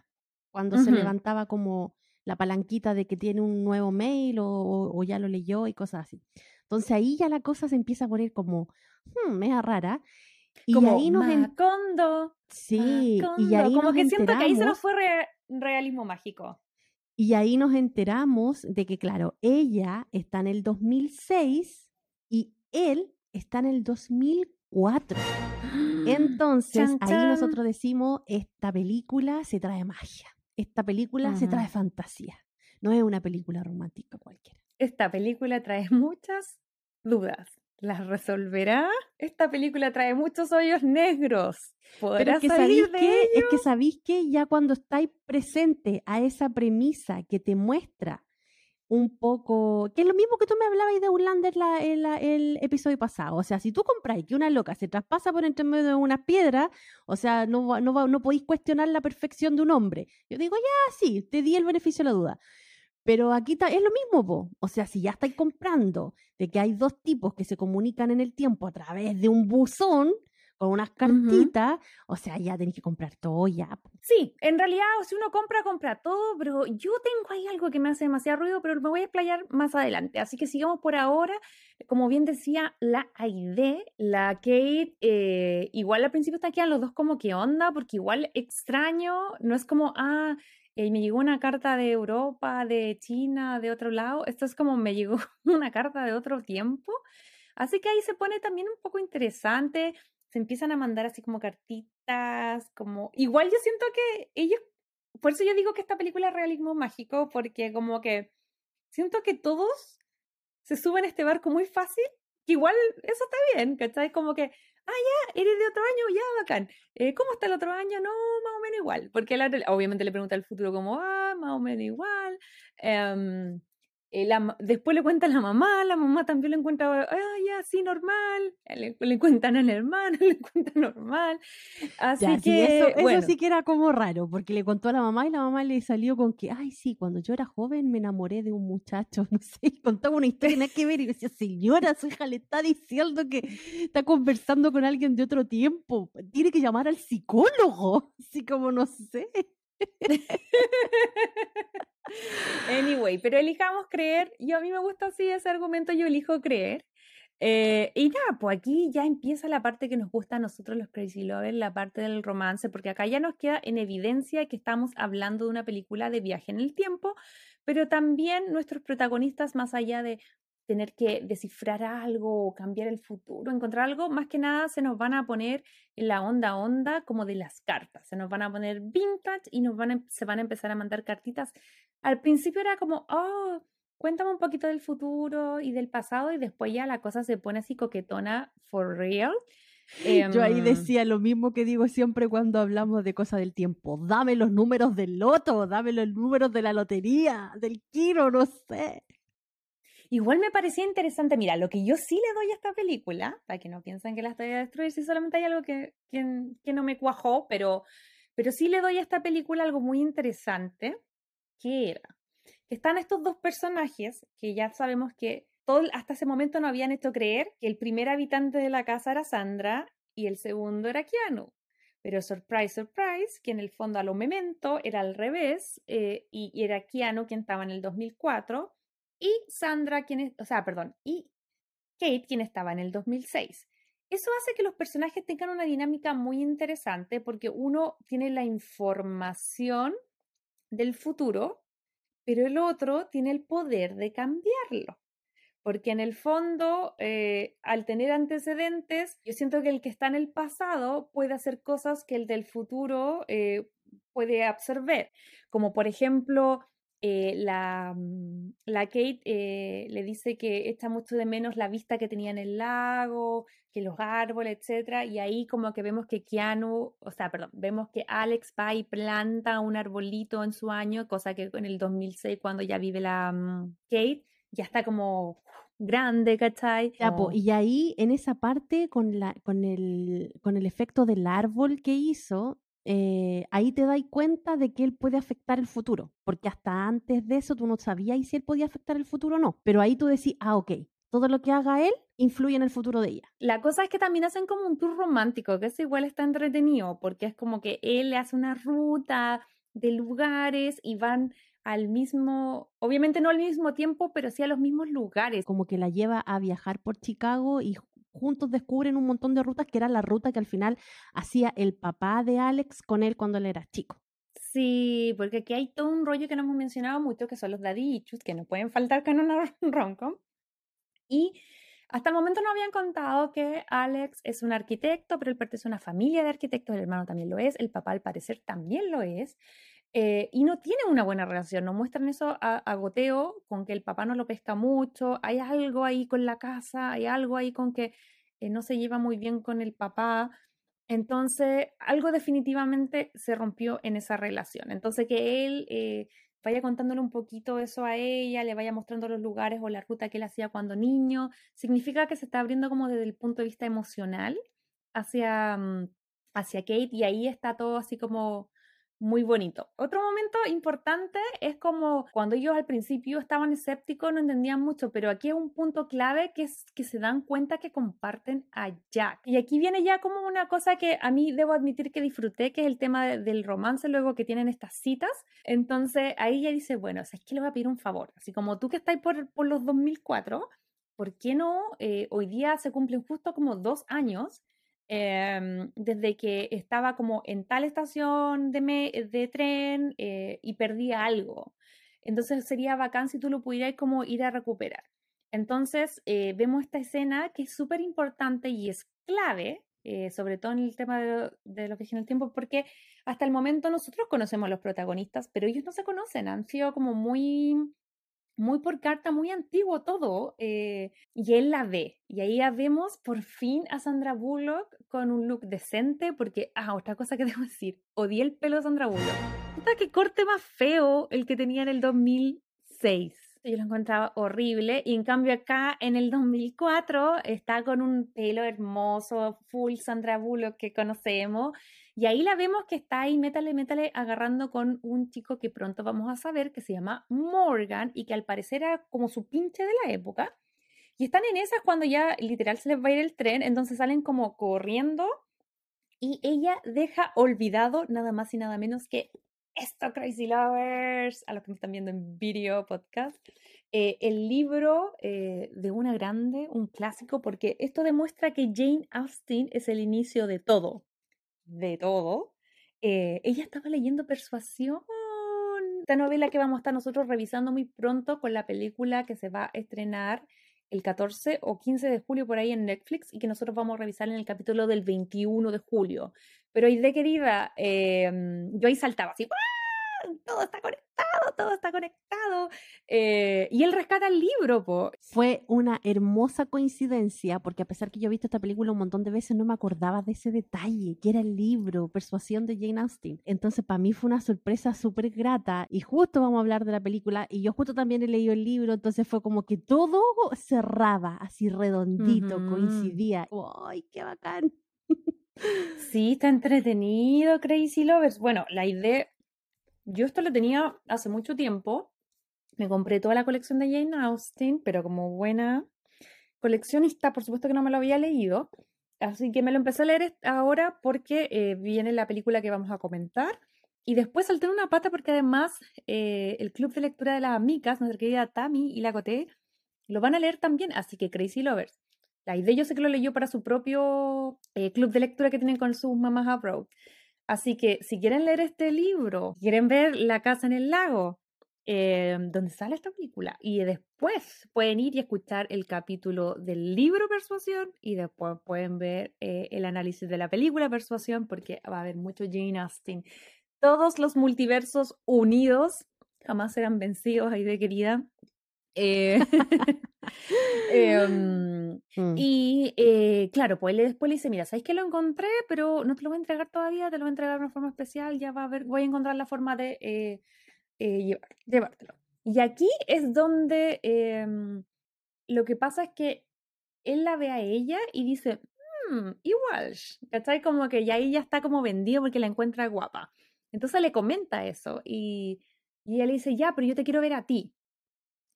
cuando se levantaba como la palanquita de que tiene un nuevo mail o, ya lo leyó y cosas así. Entonces ahí ya la cosa se empieza a poner como, hmm, mega rara. Y como ahí nos Macondo, Sí, y ahí como que siento que ahí se nos fue realismo mágico. Y ahí nos enteramos de que, claro, ella está en el 2006 y él está en el 2004. Entonces, ahí nosotros decimos, esta película se trae magia. Esta película se trae fantasía. No es una película romántica cualquiera. Esta película trae muchas dudas. ¿Las resolverá? Esta película trae muchos hoyos negros. ¿Podrá que salir Es que sabéis que ya cuando estáis presente a esa premisa que te muestra un poco, que es lo mismo que tú me hablabas de Ulander la, el, episodio pasado. O sea, si tú compráis que una loca se traspasa por entre medio de una piedra, o sea, no, no, no podéis cuestionar la perfección de un hombre. Yo digo, ya, sí, te di el beneficio de la duda. Pero aquí es lo mismo, po. o sea, si ya estáis comprando de que hay dos tipos que se comunican en el tiempo a través de un buzón, con unas cartitas, o sea, ya tenéis que comprar todo ya. Sí, en realidad, si uno compra, compra todo, pero yo tengo ahí algo que me hace demasiado ruido, pero me voy a explayar más adelante. Así que sigamos por ahora. Como bien decía la Aide, la Kate, eh, igual al principio está aquí los dos como que onda, porque igual extraño, no es como, ah, eh, me llegó una carta de Europa, de China, de otro lado. Esto es como me llegó una carta de otro tiempo. Así que ahí se pone también un poco interesante se empiezan a mandar así como cartitas, como... Igual yo siento que ellos, por eso yo digo que esta película es realismo mágico, porque como que siento que todos se suben a este barco muy fácil, que igual eso está bien, ¿cachai? Como que, ah, ya, eres de otro año, ya, bacán. Eh, ¿Cómo está el otro año? No, más o menos igual, porque obviamente le pregunta al futuro como, ah, más o menos igual. Um, eh, después le cuenta a la mamá, la mamá también le encuentra, ah, ya, sí, normal. Le, le, cuentan al hermano, le cuentan normal. Así que. eso, sí que era como raro, porque le contó a la mamá y la mamá le salió con que, ay, sí, cuando yo era joven me enamoré de un muchacho, no sé, y contaba una historia nada que ver. Y decía, señora, su hija le está diciendo que está conversando con alguien de otro tiempo. Tiene que llamar al psicólogo. Así como, no sé. Anyway, pero elijamos creer. Yo a mí me gusta así ese argumento, yo elijo creer. Eh, y nada, pues aquí ya empieza la parte que nos gusta a nosotros los Crazy Lovers, la parte del romance, porque acá ya nos queda en evidencia que estamos hablando de una película de viaje en el tiempo, pero también nuestros protagonistas, más allá de tener que descifrar algo cambiar el futuro, encontrar algo, más que nada se nos van a poner en la onda onda como de las cartas, se nos van a poner vintage y nos van a, se van a empezar a mandar cartitas. Al principio era como, oh, cuéntame un poquito del futuro y del pasado y después ya la cosa se pone así coquetona for real. Yo ahí em, decía lo mismo que digo siempre cuando hablamos de cosas del tiempo. Dame los números del loto, dame los números de la lotería, del kilo, no sé. Igual me parecía interesante, mira, lo que yo sí le doy a esta película, para que no piensen que la estoy a destruir, si solamente hay algo que, que, no me cuajó, pero, pero sí le doy a esta película algo muy interesante, que era están estos dos personajes que ya sabemos que todo, hasta ese momento no habían hecho creer que el primer habitante de la casa era Sandra y el segundo era Keanu. Pero surprise, surprise, que en el fondo a lo memento era al revés eh, y, y, era Keanu quien estaba en el 2004 y Sandra, quien o sea, perdón, y Kate, quien estaba en el 2006. Eso hace que los personajes tengan una dinámica muy interesante porque uno tiene la información del futuro, pero el otro tiene el poder de cambiarlo. porque en el fondo, eh, al tener antecedentes, yo siento que el que está en el pasado puede hacer cosas que el del futuro eh, puede absorber, como por ejemplo eh, la, mm, la, Kate eh, le dice que echa mucho de menos la vista que tenía en el lago, que los árboles, etcétera, y ahí como que vemos que Keanu, o sea, perdón, vemos que Alex va y planta un arbolito en su año, cosa que en el 2006 cuando ya vive la mm, Kate, ya está como grande, ¿cachai? y ahí en esa parte con, la, con, el, con el efecto del árbol que hizo, eh, ahí te das cuenta de que él puede afectar el futuro, porque hasta antes de eso tú no sabías si él podía afectar el futuro o no, pero ahí tú decís, ah, ok, todo lo que haga él influye en el futuro de ella. La cosa es que también hacen como un tour romántico, que eso igual está entretenido, porque es como que él le hace una ruta de lugares y van al mismo, obviamente no al mismo tiempo, pero sí a los mismos lugares. Como que la lleva a viajar por Chicago y juntos descubren un montón de rutas que era la ruta que al final hacía el papá de Alex con él cuando él era chico. Sí, porque aquí hay todo un rollo que no hemos mencionado mucho, que son los daddy que no pueden faltar con una roncom. Y hasta el momento no habían contado que Alex es un arquitecto, pero él pertenece a una familia de arquitectos, el hermano también lo es, el papá al parecer también lo es, eh, y no tienen una buena relación, no muestran eso a, goteo, con que el papá no lo pesca mucho, hay algo ahí con la casa, hay algo ahí con que eh, no se lleva muy bien con el papá. Entonces, algo definitivamente se rompió en esa relación. Entonces, que él eh, vaya contándole un poquito eso a ella, le vaya mostrando los lugares o la ruta que él hacía cuando niño, significa que se está abriendo como desde el punto de vista emocional hacia, mm, hacia Kate y ahí está todo así como muy bonito. Otro momento importante es como cuando ellos al principio estaban escépticos, no entendían mucho, pero aquí es un punto clave que es que se dan cuenta que comparten a Jack. Y aquí viene ya como una cosa que a mí debo admitir que disfruté, que es el tema del romance luego que tienen estas citas. Entonces ahí ella dice, bueno, es que le voy a pedir un favor, así como tú que estás por, por los 2004, ¿por qué no? Eh, hoy día se cumplen justo como dos años Em, desde que estaba como en tal estación de, tren eh, y perdía algo. Entonces sería bacán si tú lo pudieras como ir a recuperar. Entonces eh, vemos esta escena que es súper importante y es clave, eh, sobre todo en el tema de, de lo que en el tiempo, porque hasta el momento nosotros conocemos a los protagonistas, pero ellos no se conocen, han sido como muy muy por carta, muy antiguo todo, eh, y él la ve. Y ahí ya vemos por fin a Sandra Bullock con un look decente, porque, ah, otra cosa que debo decir, odié el pelo de Sandra Bullock. Puta, qué corte más feo el que tenía en el 2006. Yo lo encontraba horrible y en cambio acá en el 2004 está con un pelo hermoso, full Sandra Bullock que conocemos y ahí la vemos que está ahí, métale, métale, agarrando con un chico que pronto vamos a saber que se llama Morgan y que al parecer era como su pinche de la época. Y están en esas cuando ya literal se les va a ir el tren, entonces salen como corriendo y ella deja olvidado nada más y nada menos que esto, Crazy Lovers, a los que me están viendo en video podcast, eh, el libro eh, de una grande, un clásico, porque esto demuestra que Jane Austen es el inicio de todo de todo, eh, ella estaba leyendo Persuasión, esta novela que vamos a estar nosotros revisando muy pronto con la película que se va a estrenar el 14 o 15 de julio por ahí en Netflix y que nosotros vamos a revisar en el capítulo del 21 de julio. Pero de querida, em, yo ahí saltaba así, todo está conectado, todo está conectado. Eh, y él rescata el libro, po. Fue una hermosa coincidencia, porque a pesar que yo he visto esta película un montón de veces, no me acordaba de ese detalle, que era el libro, Persuasión de Jane Austen. Entonces, para mí fue una sorpresa súper grata. Y justo vamos a hablar de la película, y yo justo también he leído el libro, entonces fue como que todo cerraba, así redondito, coincidía. ¡Ay, qué bacán! Sí, está entretenido, Crazy Lovers. Bueno, la idea, yo esto lo tenía hace mucho tiempo. Me compré toda la colección de Jane Austen, pero como buena coleccionista, por supuesto que no me lo había leído. Así que me lo empecé a leer ahora porque eh, viene la película que vamos a comentar. Y después salté una pata porque además eh, el club de lectura de las amigas, nuestra querida Tammy y la Coté, lo van a leer también. Así que Crazy Lovers. La idea yo sé que lo leyó para su propio eh, club de lectura que tienen con sus mamás abroad. Así que si quieren leer este libro, quieren ver La casa en el lago, eh, donde sale esta película. Y después pueden ir y escuchar el capítulo del libro Persuasión y después pueden ver eh, el análisis de la película Persuasión porque va a haber mucho Jane Austen. Todos los multiversos unidos jamás serán vencidos, ahí de querida. Eh, em, mm. Y claro, pues después le dice, mira, ¿sabes que lo encontré? Pero no te lo voy a entregar todavía, te lo voy a entregar de una forma especial, ya va a ver, voy a encontrar la forma de eh, llevártelo. Y aquí es donde em, lo que pasa es que él la ve a ella y dice, mmm, igual, ¿cachai? Como que ya ella está como vendido porque la encuentra guapa. Entonces le comenta eso y, y ella le dice, ya, pero yo te quiero ver a ti.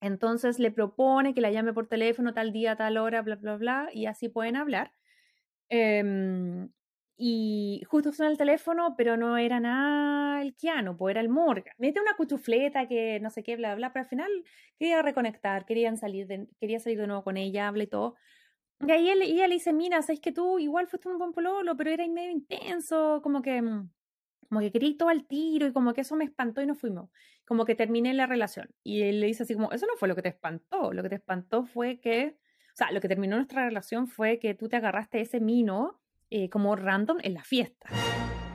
Entonces le propone que la llame por teléfono tal día, tal hora, bla, bla, bla, y así pueden hablar. Em, y justo suena el teléfono, pero no era nada el Keanu, pues era el Morgan. Mete una cuchufleta que no sé qué, bla, bla, pero al final quería reconectar, querían salir de, quería salir de nuevo con ella, habla y todo. Y ahí él, ella le dice, mira, sabes que tú igual fuiste un buen pololo, pero era medio intenso, como que, mm, como que todo al tiro y como que eso me espantó y no fuimos. Como que terminé la relación. Y él le dice así como, eso no fue lo que te espantó, lo que te espantó fue que, o sea, lo que terminó nuestra relación fue que tú te agarraste ese mino eh, como random en la fiesta.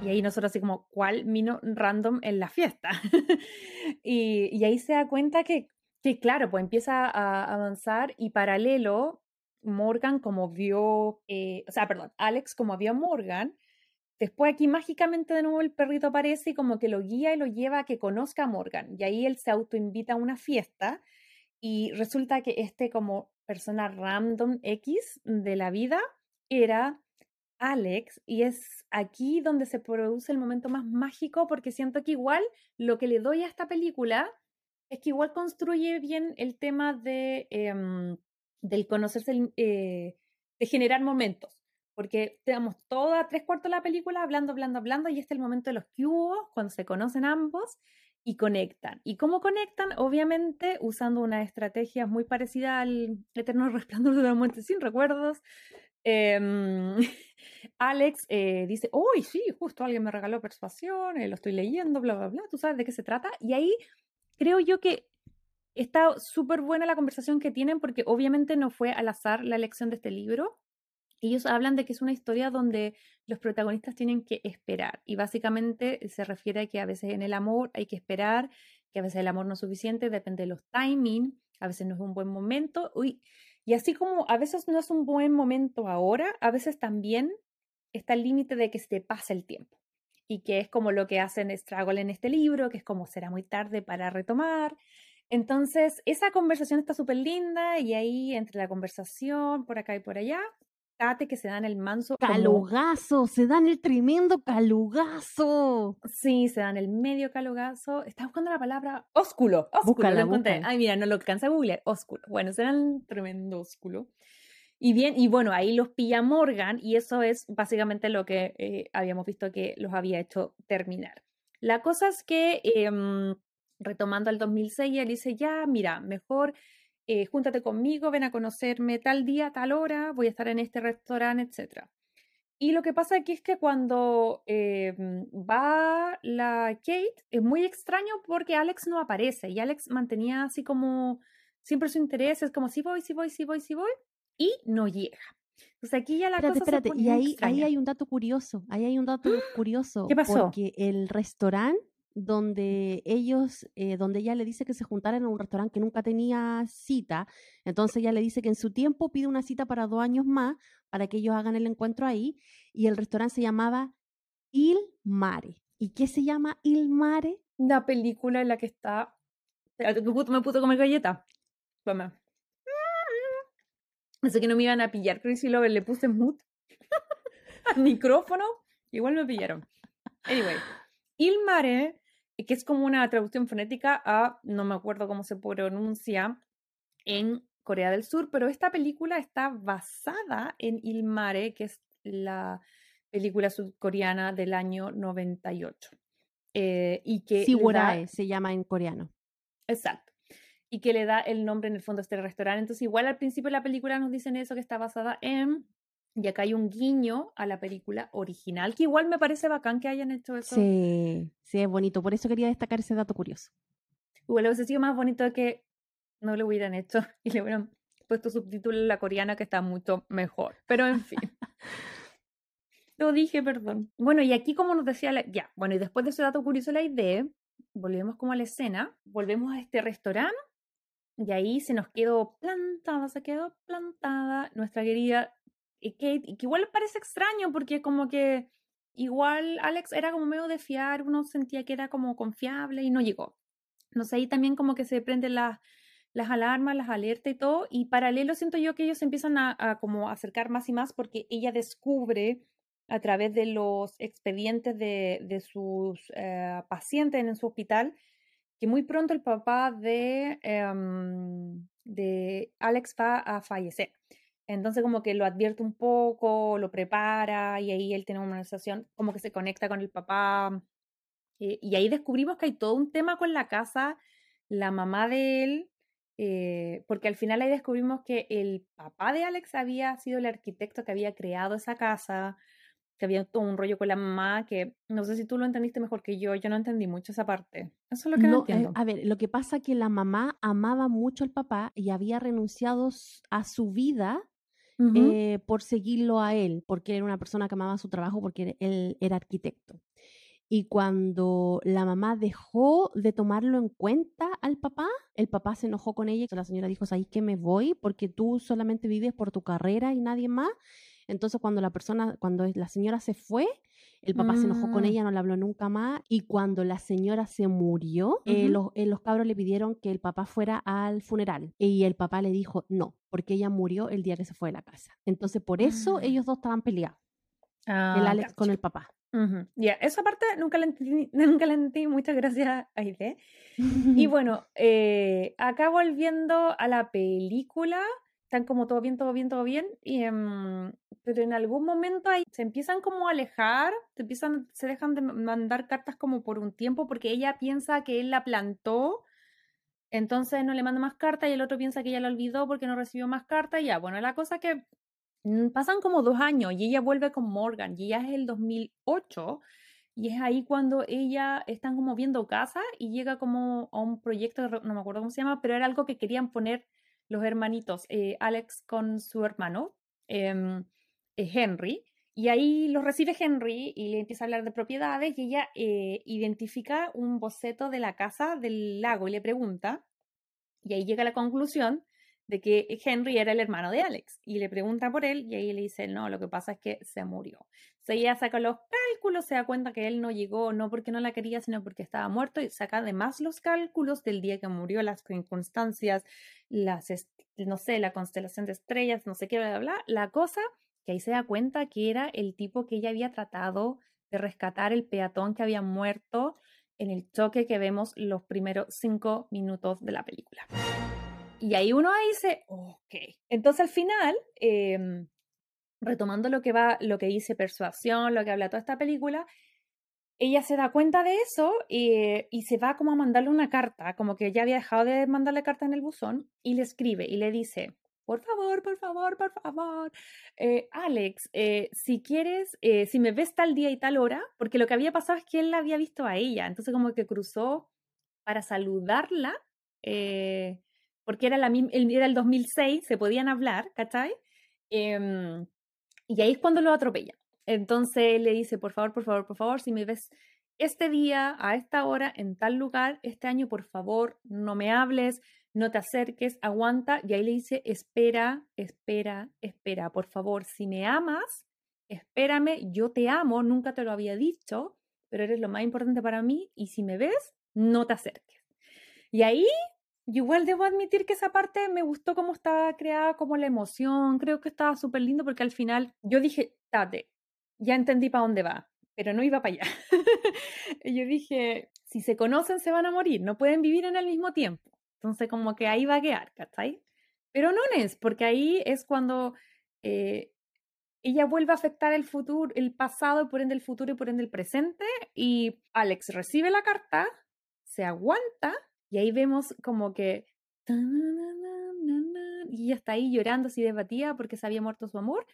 Y ahí nosotros así como, ¿cuál vino random en la fiesta? y, y, ahí se da cuenta que, que, claro, pues empieza a avanzar y paralelo, Morgan como vio, eh, o sea, perdón, Alex como vio a Morgan, después aquí mágicamente de nuevo el perrito aparece y como que lo guía y lo lleva a que conozca a Morgan. Y ahí él se autoinvita a una fiesta y resulta que este como persona random X de la vida era Alex y es aquí donde se produce el momento más mágico porque siento que igual lo que le doy a esta película es que igual construye bien el tema de em, del conocerse, eh, de generar momentos. Porque tenemos toda tres cuartos de la película hablando, hablando, hablando, y este es el momento de los cubos, cuando se conocen ambos y conectan. ¿Y cómo conectan? Obviamente usando una estrategia muy parecida al Eterno Resplandor de la Muerte sin recuerdos, Em, Alex eh, dice, uy, sí, justo alguien me regaló persuasión, eh, lo estoy leyendo, bla, bla, bla, tú sabes de qué se trata. Y ahí creo yo que está súper buena la conversación que tienen porque obviamente no fue al azar la elección de este libro. Ellos hablan de que es una historia donde los protagonistas tienen que esperar y básicamente se refiere a que a veces en el amor hay que esperar, que a veces el amor no es suficiente, depende de los timing, a veces no es un buen momento. Uy, y así como a veces no es un buen momento ahora, a veces también está el límite de que se te pase el tiempo. Y que es como lo que hacen Straggle en este libro, que es como será muy tarde para retomar. Entonces, esa conversación está súper linda y ahí entre la conversación por acá y por allá, que se dan el manso. Calugazo, se dan el tremendo calugazo. Sí, se dan el medio calugazo. Está buscando la palabra ósculo. Ósculo, lo encontré. Ay, mira, no lo alcanza a googlear. Ósculo. Bueno, se dan tremendo ósculo. Y bien, y bueno, ahí los pilla Morgan y eso es básicamente lo que eh, habíamos visto que los había hecho terminar. La cosa es que, em, retomando al 2006, él dice, ya, mira, mejor eh, júntate conmigo, ven a conocerme tal día, tal hora, voy a estar en este restaurante, etc. Y lo que pasa aquí es que cuando eh, va la Kate, es muy extraño porque Alex no aparece y Alex mantenía así como siempre su interés, es como si voy, si voy, si voy, si voy, y no llega. Entonces aquí ya la cosa espérate. y ahí, ahí hay un dato curioso, ahí hay un dato curioso. ¿Qué pasó? Porque el restaurante donde ellos, eh, donde ella le dice que se juntaran en un restaurante que nunca tenía cita. Entonces ella le dice que en su tiempo pide una cita para dos años más para que ellos hagan el encuentro ahí. Y el restaurante se llamaba Il Mare. ¿Y qué se llama Il Mare? La película en la que está. Me puto comer galleta. Toma. Pensé que no me iban a pillar. Crazy Lover le puse mood al micrófono. Igual me pillaron. Anyway. Il Mare que es como una traducción fonética a, no me acuerdo cómo se pronuncia, en Corea del Sur, pero esta película está basada en Il Mare, que es la película sudcoreana del año 98. Eh, y que Sigurae se llama en coreano. Exacto. Y que le da el nombre en el fondo a este restaurante. Entonces, igual al principio de la película nos dicen eso, que está basada en y acá hay un guiño a la película original, que igual me parece bacán que hayan hecho eso. Sí, sí, es bonito. Por eso quería destacar ese dato curioso. Igual hubiese sido más bonito que no lo hubieran hecho y le hubieran puesto subtítulos en la coreana que está mucho mejor. Pero en fin. lo dije, perdón. Bueno, y aquí como nos decía, la... ya, bueno, y después de ese dato curioso la idea, volvemos como a la escena, volvemos a este restaurante y ahí se nos quedó plantada, se quedó plantada nuestra querida Kate, que igual parece extraño porque como que igual Alex era como medio de fiar, uno sentía que era como confiable y no llegó. Sé, ahí también como que se prenden las, las alarmas, las alertas y todo, y paralelo siento yo que ellos empiezan a, como acercar más y más porque ella descubre a través de los expedientes de, de sus eh, pacientes en su hospital que muy pronto el papá de, em, de Alex va a fallecer. Entonces como que lo advierte un poco, lo prepara y ahí él tiene una conversación, como que se conecta con el papá. Eh, y ahí descubrimos que hay todo un tema con la casa, la mamá de él, eh, porque al final ahí descubrimos que el papá de Alex había sido el arquitecto que había creado esa casa, que había todo un rollo con la mamá, que no sé si tú lo entendiste mejor que yo, yo no entendí mucho esa parte. Eso es lo que no, eh, entiendo. a ver, lo que pasa es que la mamá amaba mucho al papá y había renunciado a su vida eh, por seguirlo a él, porque era una persona que amaba su trabajo, porque él era arquitecto. Y cuando la mamá dejó de tomarlo en cuenta al papá, el papá se enojó con ella y la señora dijo, ¿sabes que me voy? Porque tú solamente vives por tu carrera y nadie más. Entonces cuando la persona, cuando la señora se fue, el papá se enojó con mm. ella, no le habló nunca más. Y cuando la señora se murió, eh, los, eh, los, cabros le pidieron que el papá fuera al funeral. Y el papá le dijo no, porque ella murió el día que se fue de la casa. Entonces, por eso ah. ellos dos estaban peleados. el ah, Alex con el papá. Ya, esa parte nunca la entendí, nunca la entendí. Muchas gracias, Aide. y bueno, eh, acá volviendo a la película, están como todo bien, todo bien, todo bien, y, em, pero en algún momento ahí se empiezan como a alejar, se, empiezan, se dejan de mandar cartas como por un tiempo porque ella piensa que él la plantó, entonces no le manda más cartas y el otro piensa que ella la olvidó porque no recibió más cartas, y ya, bueno, la cosa que mm, pasan como dos años y ella vuelve con Morgan, y ya es el 2008, y es ahí cuando ella están como viendo casa y llega como a un proyecto, no me acuerdo cómo se llama, pero era algo que querían poner los hermanitos, eh, Alex con su hermano, em, eh, Henry, y ahí los recibe Henry y le empieza a hablar de propiedades y ella eh, identifica un boceto de la casa del lago y le pregunta, y ahí llega a la conclusión de que Henry era el hermano de Alex y le pregunta por él y ahí le dice, no, lo que pasa es que se murió. O ella saca los cálculos, se da cuenta que él no llegó, no porque no la quería, sino porque estaba muerto y saca además los cálculos del día que murió, las circunstancias, las, no sé, la constelación de estrellas, no sé qué, bla, bla, bla. La cosa que ahí se da cuenta que era el tipo que ella había tratado de rescatar, el peatón que había muerto en el choque que vemos los primeros cinco minutos de la película. Y ahí uno dice, ok. Entonces al final, em, retomando lo que va, lo que dice Persuasión, lo que habla toda esta película, ella se da cuenta de eso y, y, se va como a mandarle una carta, como que ya había dejado de mandarle carta en el buzón, y le escribe y le dice, por favor, por favor, por favor, eh, Alex, eh, si quieres, eh, si me ves tal día y tal hora, porque lo que había pasado es que él la había visto a ella, entonces como que cruzó para saludarla porque era, la, era el 2006, se podían hablar, ¿cachai? Y ahí es cuando lo atropella. Entonces le dice, por favor, por favor, por favor, si me ves este día, a esta hora, en tal lugar, este año, por favor, no me hables, no te acerques, aguanta. Y ahí le dice, espera, espera, espera, por favor, si me amas, espérame, yo te amo, nunca te lo había dicho, pero eres lo más importante para mí y si me ves, no te acerques. Y ahí igual debo admitir que esa parte me gustó cómo estaba creada, como la emoción, creo que estaba súper lindo porque al final yo dije, tate, ya entendí para dónde va, pero no iba para allá. yo dije, si se conocen se van a morir, no pueden vivir en el mismo tiempo. Entonces como que ahí va a quedar, ¿cachai? Pero no es, porque ahí es cuando eh, ella vuelve a afectar el futuro, el pasado y por ende el futuro y por ende el presente. Y Alex recibe la carta, se aguanta y ahí vemos como que... Y ella está ahí llorando así debatida porque se había muerto su amor.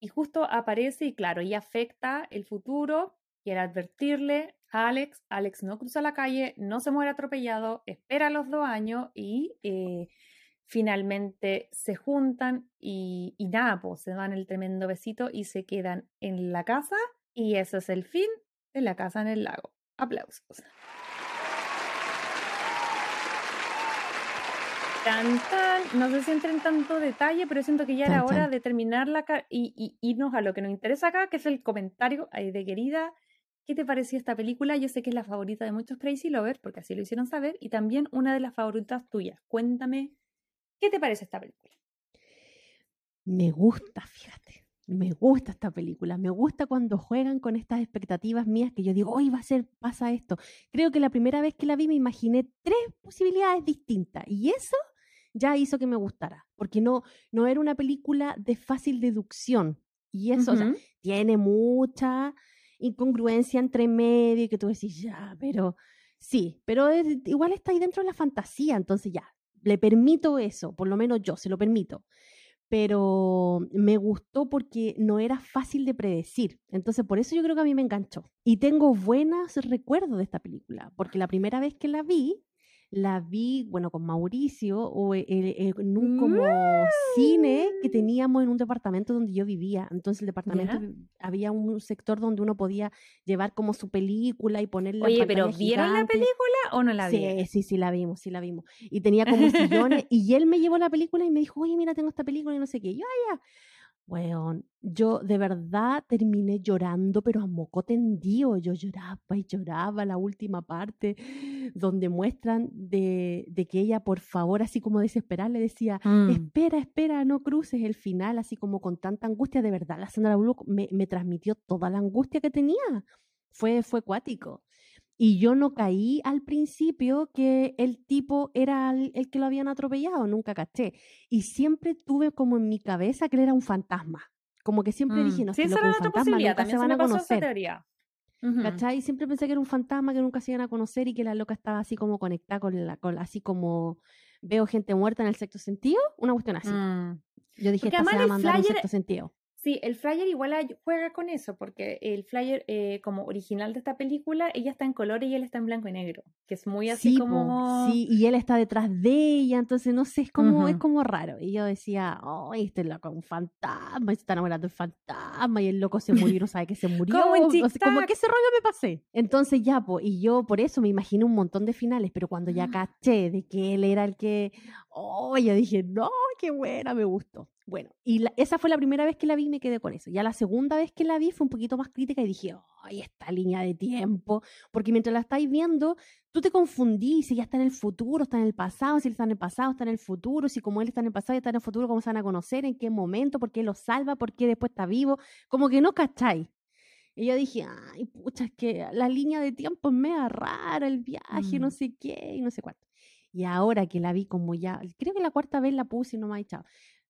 Y justo aparece y claro, ella afecta el futuro, quiere advertirle Alex. Alex no cruza la calle, no se muere atropellado, espera los dos años y eh, finalmente se juntan y, y nada, pues se dan el tremendo besito y se quedan en la casa y eso es el fin de la casa en el lago. Aplausos. Tan, No sé si entra en tanto detalle, pero siento que ya era hora de terminar la y, y, irnos a lo que nos interesa acá, que es el comentario de querida. ¿Qué te pareció esta película? Yo sé que es la favorita de muchos Crazy Lovers, porque así lo hicieron saber, y también una de las favoritas tuyas. Cuéntame, ¿qué te parece esta película? Me gusta, fíjate. Me gusta esta película, me gusta cuando juegan con estas expectativas mías que yo digo, hoy va a ser, pasa esto. Creo que la primera vez que la vi me imaginé tres posibilidades distintas y eso ya hizo que me gustara, porque no, no era una película de fácil deducción. Y eso, tiene mucha incongruencia entre medio y que tú decís, ya, pero sí, pero igual está ahí dentro de la fantasía, entonces ya, le permito eso, por lo menos yo se lo permito. Pero me gustó porque no era fácil de predecir. Entonces, por eso yo creo que a mí me enganchó. Y tengo buenos recuerdos de esta película, porque la primera vez que la vi, la vi, bueno, con Mauricio o e, e, en un como cine que teníamos en un departamento donde yo vivía. Entonces el departamento había un sector donde uno podía llevar como su película y ponerla. Oye, pero ¿vieron la película o no la vieron? Sí, sí, sí, la vimos, sí la vimos. Y tenía como sillones y él me llevó la película y me dijo, oye, mira, tengo esta película y no sé qué. yo, ah, ya bueno, yo de verdad terminé llorando, pero a moco tendido. Yo lloraba y lloraba la última parte donde muestran de, de que ella, por favor, así como desesperada, le decía, mm. espera, espera, no cruces el final, así como con tanta angustia. De verdad, la Sandra Bullock me, me transmitió toda la angustia que tenía. Fue, fue cuático. Y yo no caí al principio que el tipo era el, que lo habían atropellado, nunca caché. Y siempre tuve como en mi cabeza que él era un fantasma. Como que siempre dije, mm. no, sé, si un fantasma nunca se van a conocer. Teoría. ¿Cachai? Y siempre pensé que era un fantasma que nunca se iban a conocer y que la loca estaba así como conectada con la, con, así como veo gente muerta en el sexto sentido, una cuestión así. Mm. Yo dije, esta se va a mandar un sexto sentido. Sí, el flyer igual juega con eso, porque el flyer eh, como original de esta película, ella está en color y él está en blanco y negro, que es muy así como... sí, y él está detrás de ella, entonces no sé, es como, es como raro. Y yo decía, oh, este loco un fantasma, y se está enamorando del fantasma, y el loco se murió no sabe que se murió. como, en como que ese rollo me pasé. Entonces ya, pues, y yo por eso me imaginé un montón de finales, pero cuando ya caché de que él era el que, oh, yo dije, no, qué buena, me gustó. Bueno, y esa fue la primera vez que la vi y me quedé con eso. Ya la segunda vez que la vi fue un poquito más crítica y dije, ay, esta línea de tiempo, porque mientras la estáis viendo, tú te confundís si ya está en el futuro, está en el pasado, si él está en el pasado, está en el futuro, si como él está en el pasado y está en el futuro, cómo se van a conocer, en qué momento, por qué lo salva, por qué después está vivo, como que no cacháis. Y yo dije, ay, pucha, es que la línea de tiempo es mega rara, el viaje, no mm. sé qué, y no sé cuánto. Y ahora que la vi como ya, creo que la cuarta vez la puse y no me ha echado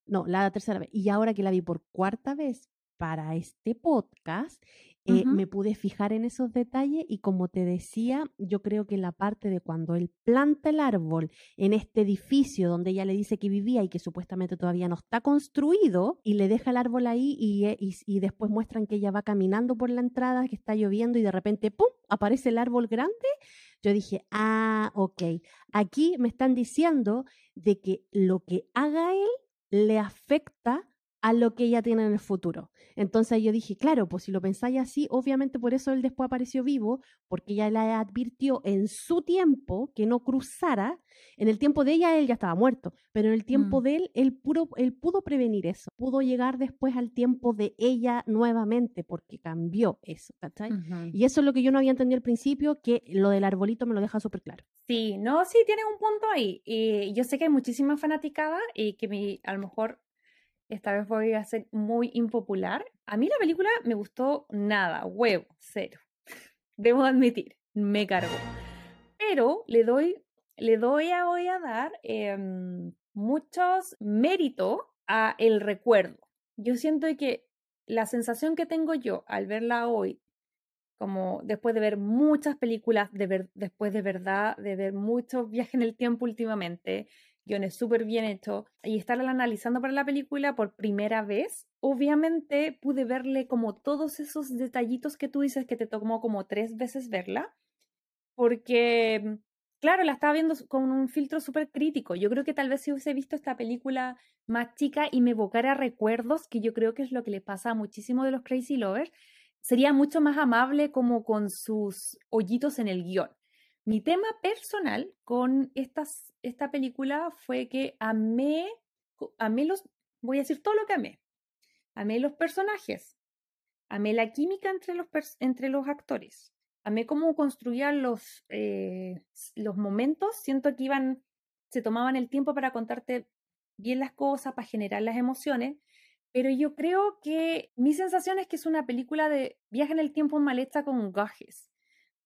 no, la tercera vez. Y ahora que la vi por cuarta vez para este podcast, eh, me pude fijar en esos detalles y como te decía, yo creo que la parte de cuando él planta el árbol en este edificio donde ella le dice que vivía y que supuestamente todavía no está construido y le deja el árbol ahí y, eh, y, y después muestran que ella va caminando por la entrada, que está lloviendo y de repente, ¡pum!, aparece el árbol grande. Yo dije, ah, ok, aquí me están diciendo de que lo que haga él le afecta a lo que ella tiene en el futuro. Entonces yo dije, claro, pues si lo pensáis así, obviamente por eso él después apareció vivo, porque ella le advirtió en su tiempo que no cruzara. En el tiempo de ella él ya estaba muerto, pero en el tiempo mm. de él, él, puro, él pudo prevenir eso, pudo llegar después al tiempo de ella nuevamente, porque cambió eso, ¿cachai? Y eso es lo que yo no había entendido al principio, que lo del arbolito me lo deja súper claro. Sí, no, sí, tiene un punto ahí. Y yo sé que hay muchísimas fanaticadas y que mi, a lo mejor esta vez voy a ser muy impopular. A mí la película me gustó nada, huevo, cero. Debo admitir, me cargó. Pero le doy, le doy a, voy a dar em, muchos méritos a el recuerdo. Yo siento que la sensación que tengo yo al verla hoy, como después de ver muchas películas, de ver, después de verdad, de ver muchos viajes en el tiempo últimamente, guiones súper bien hechos, y estarla analizando para la película por primera vez, obviamente pude verle como todos esos detallitos que tú dices que te tomó como tres veces verla, porque, claro, la estaba viendo con un filtro súper crítico. Yo creo que tal vez si hubiese visto esta película más chica y me evocara recuerdos, que yo creo que es lo que le pasa a muchísimo de los Crazy Lovers, sería mucho más amable como con sus hoyitos en el guion. Mi tema personal con estas, esta película fue que amé, amé los, voy a decir todo lo que amé. Amé los personajes, amé la química entre los, entre los actores, amé cómo construían los, eh, los momentos, siento que iban, se tomaban el tiempo para contarte bien las cosas, para generar las emociones, pero yo creo que mi sensación es que es una película de viaje en el tiempo mal hecha con gajes,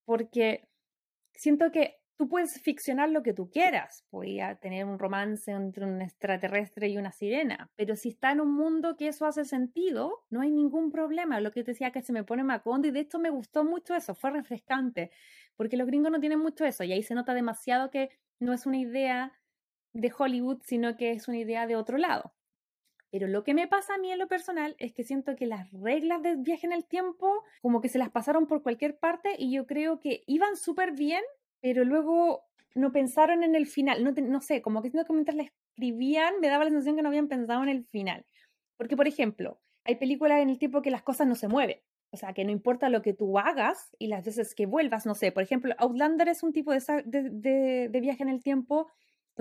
porque siento que tú puedes ficcionar lo que tú quieras. Podría tener un romance entre un extraterrestre y una sirena, pero si está en un mundo que eso hace sentido, no hay ningún problema. Lo que te decía que se me pone macondo y de hecho me gustó mucho eso, fue refrescante, porque los gringos no tienen mucho eso y ahí se nota demasiado que no es una idea de Hollywood, sino que es una idea de otro lado. Pero lo que me pasa a mí en lo personal es que siento que las reglas del viaje en el tiempo como que se las pasaron por cualquier parte y yo creo que iban súper bien, pero luego no pensaron en el final. No, no sé, como que siento que mientras la escribían me daba la sensación que no habían pensado en el final. Porque, por ejemplo, hay películas en el tiempo que las cosas no se mueven. O sea, que no importa lo que tú hagas y las veces que vuelvas, no sé, por ejemplo, Outlander es un tipo de, de, de viaje en el tiempo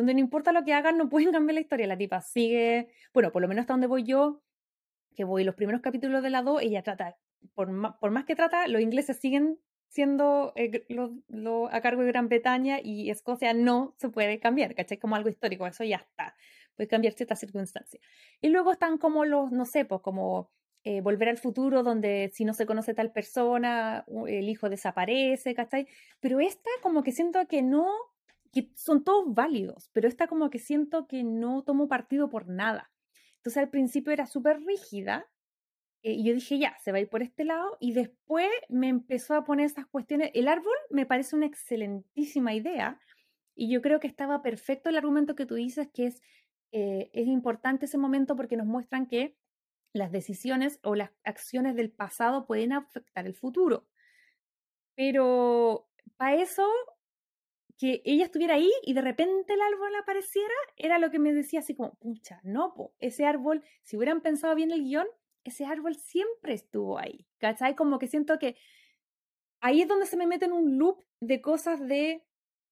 donde no importa lo que hagan, no pueden cambiar la historia. La tipa sigue, bueno, por lo menos hasta donde voy yo, que voy los primeros capítulos de la 2, ella trata, por más, por más que trata, los ingleses siguen siendo eh, a cargo de Gran Bretaña y Escocia no se puede cambiar, ¿cachai? Como algo histórico, eso ya está, puede cambiar ciertas circunstancias. Y luego están como los, no sé, pues como eh, Volver al futuro, donde si no se conoce tal persona, el hijo desaparece, ¿cachai? Pero esta como que siento que no que son todos válidos, pero esta como que siento que no tomo partido por nada. Entonces al principio era súper rígida eh, y yo dije, ya, se va a ir por este lado y después me empezó a poner esas cuestiones. El árbol me parece una excelentísima idea y yo creo que estaba perfecto el argumento que tú dices, que es, eh, es importante ese momento porque nos muestran que las decisiones o las acciones del pasado pueden afectar el futuro. Pero para eso que ella estuviera ahí y de repente el árbol apareciera, era lo que me decía así como, pucha, no, po, ese árbol, si hubieran pensado bien el guion, ese árbol siempre estuvo ahí, ¿cachai? Como que siento que ahí es donde se me mete en un loop de cosas de,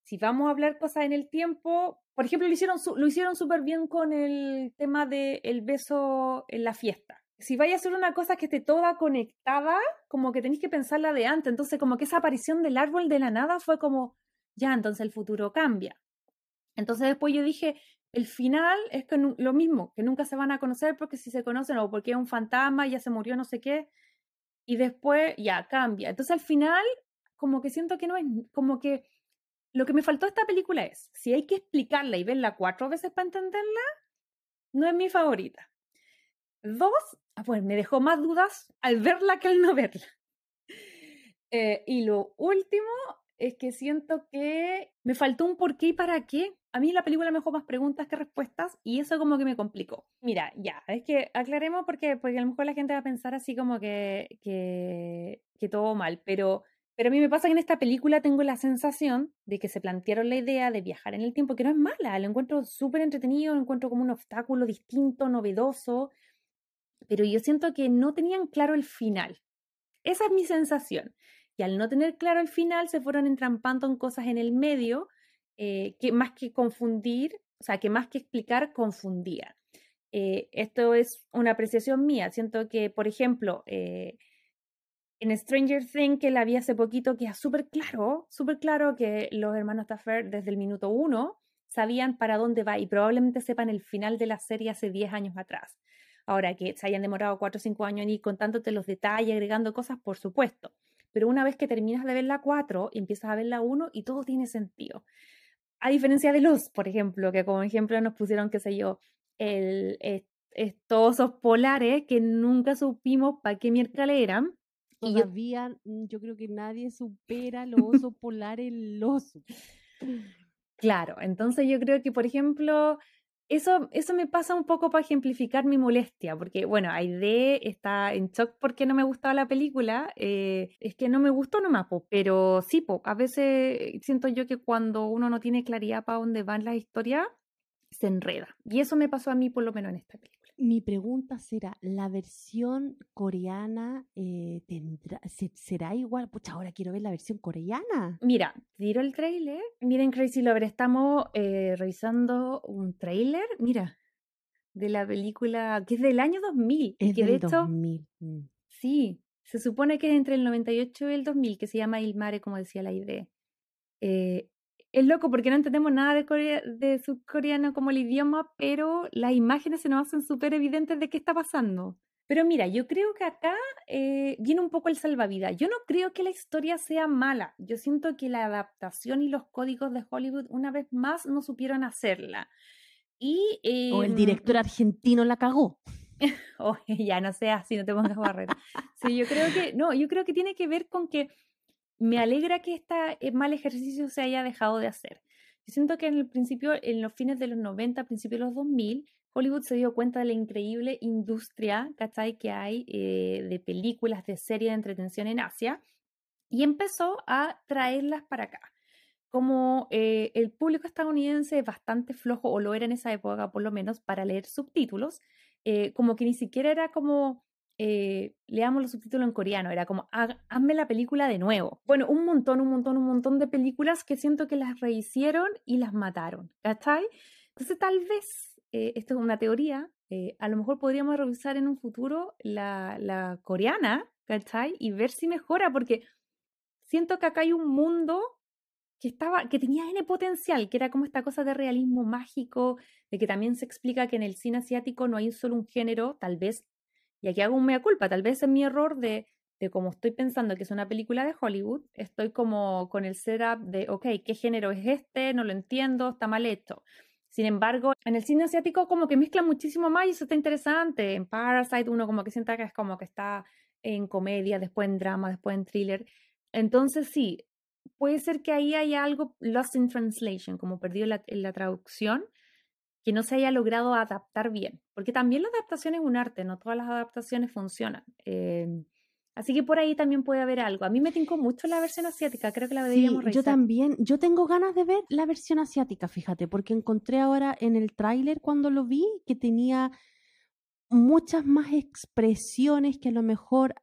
si vamos a hablar cosas en el tiempo, por ejemplo, lo hicieron, lo hicieron súper bien con el tema del el beso en la fiesta. Si vaya a ser una cosa que esté toda conectada, como que tenéis que pensarla de antes. Entonces, como que esa aparición del árbol de la nada fue como, ya, entonces el futuro cambia. Entonces después yo dije, el final es que lo mismo, que nunca se van a conocer porque si se conocen o porque es un fantasma, ya se murió, no sé qué, y después ya cambia. Entonces al final, como que siento que no es, como que lo que me faltó esta película es, si hay que explicarla y verla cuatro veces para entenderla, no es mi favorita. Dos, ah, pues me dejó más dudas al verla que al no verla. Eh, y lo último es que siento que me faltó un por qué y para qué. A mí la película me dejó más preguntas que respuestas y eso como que me complicó. Mira, ya, es que aclaremos porque, porque a lo mejor la gente va a pensar así como que, que, que todo mal, pero, pero a mí me pasa que en esta película tengo la sensación de que se plantearon la idea de viajar en el tiempo, que no es mala, lo encuentro súper entretenido, lo encuentro como un obstáculo distinto, novedoso, pero yo siento que no tenían claro el final. Esa es mi sensación y al no tener claro el final se fueron entrampando en cosas en el medio eh, que más que confundir, o sea, que más que explicar, confundía. Eh, esto es una apreciación mía. Siento que, por ejemplo, eh, en Stranger Things, que la vi hace poquito, queda súper claro, súper claro que los hermanos Taffer desde el minuto uno sabían para dónde va y probablemente sepan el final de la serie hace 10 años atrás. Ahora que se hayan demorado 4 o 5 años en ir contándote los detalles, agregando cosas, por supuesto pero una vez que terminas de ver la 4, empiezas a ver la 1 y todo tiene sentido. A diferencia de los, por ejemplo, que como ejemplo nos pusieron, qué sé yo, el, estos osos polares que nunca supimos para qué miércoles eran. Todavía yo... Mm, yo creo que nadie supera los osos polares, el oso. Claro, entonces yo creo que, por ejemplo, eso, eso me pasa un poco para ejemplificar mi molestia, porque bueno, Aide está en shock porque no me gustaba la película, eh, es que no me gustó nomás, pero sí, po, a veces siento yo que cuando uno no tiene claridad para dónde van las historias, se enreda. Y eso me pasó a mí por lo menos en esta película. Mi pregunta será, ¿la versión coreana eh, tendrá, será igual? Pucha, ahora quiero ver la versión coreana. Mira, tiro el trailer. Miren, Crazy Lover, estamos eh, revisando un trailer, mira, de la película que es del año 2000. Es que del 2000. Mm. Sí, se supone que es entre el 98 y el 2000, que se llama Il Mare, como decía la idea. Eh, es loco porque no entendemos nada de, de subcoreano como el idioma, pero las imágenes se nos hacen súper evidentes de qué está pasando. Pero mira, yo creo que acá eh, viene un poco el salvavidas. Yo no creo que la historia sea mala. Yo siento que la adaptación y los códigos de Hollywood una vez más no supieron hacerla. Y, o el em, director argentino la cagó. o ya no sea así, no te pongas barrera. sí, yo creo que, no, yo creo que tiene que ver con que me alegra que este mal ejercicio se haya dejado de hacer. Yo siento que en el principio, en los fines de los 90, principios de los 2000, Hollywood se dio cuenta de la increíble industria, ¿cachai? Que hay eh, de películas, de series de entretención en Asia y empezó a traerlas para acá. Como eh, el público estadounidense es bastante flojo, o lo era en esa época por lo menos, para leer subtítulos, como que ni siquiera era como eh, leamos los subtítulos en coreano, era como, hazme la película de nuevo. Bueno, un montón, un montón, un montón de películas que siento que las rehicieron y las mataron, ¿cachai? Entonces tal vez, eh, esto es una teoría, eh, a lo mejor podríamos revisar en un futuro la, la coreana, ¿cachai? Y ver si mejora, porque siento que acá hay un mundo que estaba, que tenía N potencial, que era como esta cosa de realismo mágico, de que también se explica que en el cine asiático no hay solo un género, tal vez y aquí hago un mea culpa, tal vez es mi error de, de como estoy pensando que es una película de Hollywood, estoy como con el setup de, ok, ¿qué género es este? No lo entiendo, está mal hecho. Sin embargo, en el cine asiático como que mezcla muchísimo más y eso está interesante. En Parasite uno como que sienta que es como que está en comedia, después en drama, después en thriller. Entonces sí, puede ser que ahí haya algo lost in translation, como perdido en la traducción, que no se haya logrado adaptar bien, porque también la adaptación es un arte, no todas las adaptaciones funcionan. Em, así que por ahí también puede haber algo. A mí me tincó mucho la versión asiática, creo que la deberíamos sí, Yo también, yo tengo ganas de ver la versión asiática, fíjate, porque encontré ahora en el tráiler cuando lo vi que tenía muchas más expresiones que a lo mejor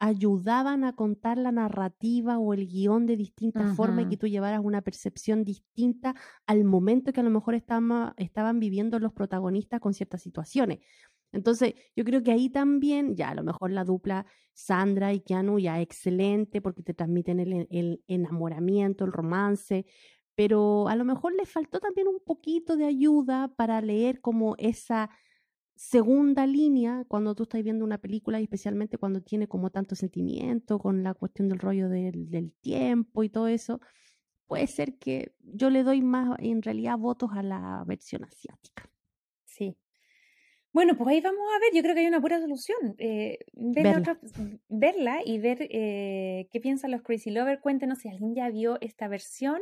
ayudaban a contar la narrativa o el guion de distintas formas y que tú llevaras una percepción distinta al momento que a lo mejor estaban, estaban viviendo los protagonistas con ciertas situaciones. Entonces, yo creo que ahí también, ya a lo mejor la dupla Sandra y Keanu ya excelente porque te transmiten el, el enamoramiento, el romance, pero a lo mejor le faltó también un poquito de ayuda para leer como esa segunda línea cuando tú estás viendo una película y especialmente cuando tiene como tanto sentimiento con la cuestión del rollo del, tiempo y todo eso, puede ser que yo le doy más en realidad votos a la versión asiática. Sí. Bueno, pues ahí vamos a ver, yo creo que hay una buena solución. Eh, verla. verla. y ver eh, qué piensan los Crazy Lovers. Cuéntenos si alguien ya vio esta versión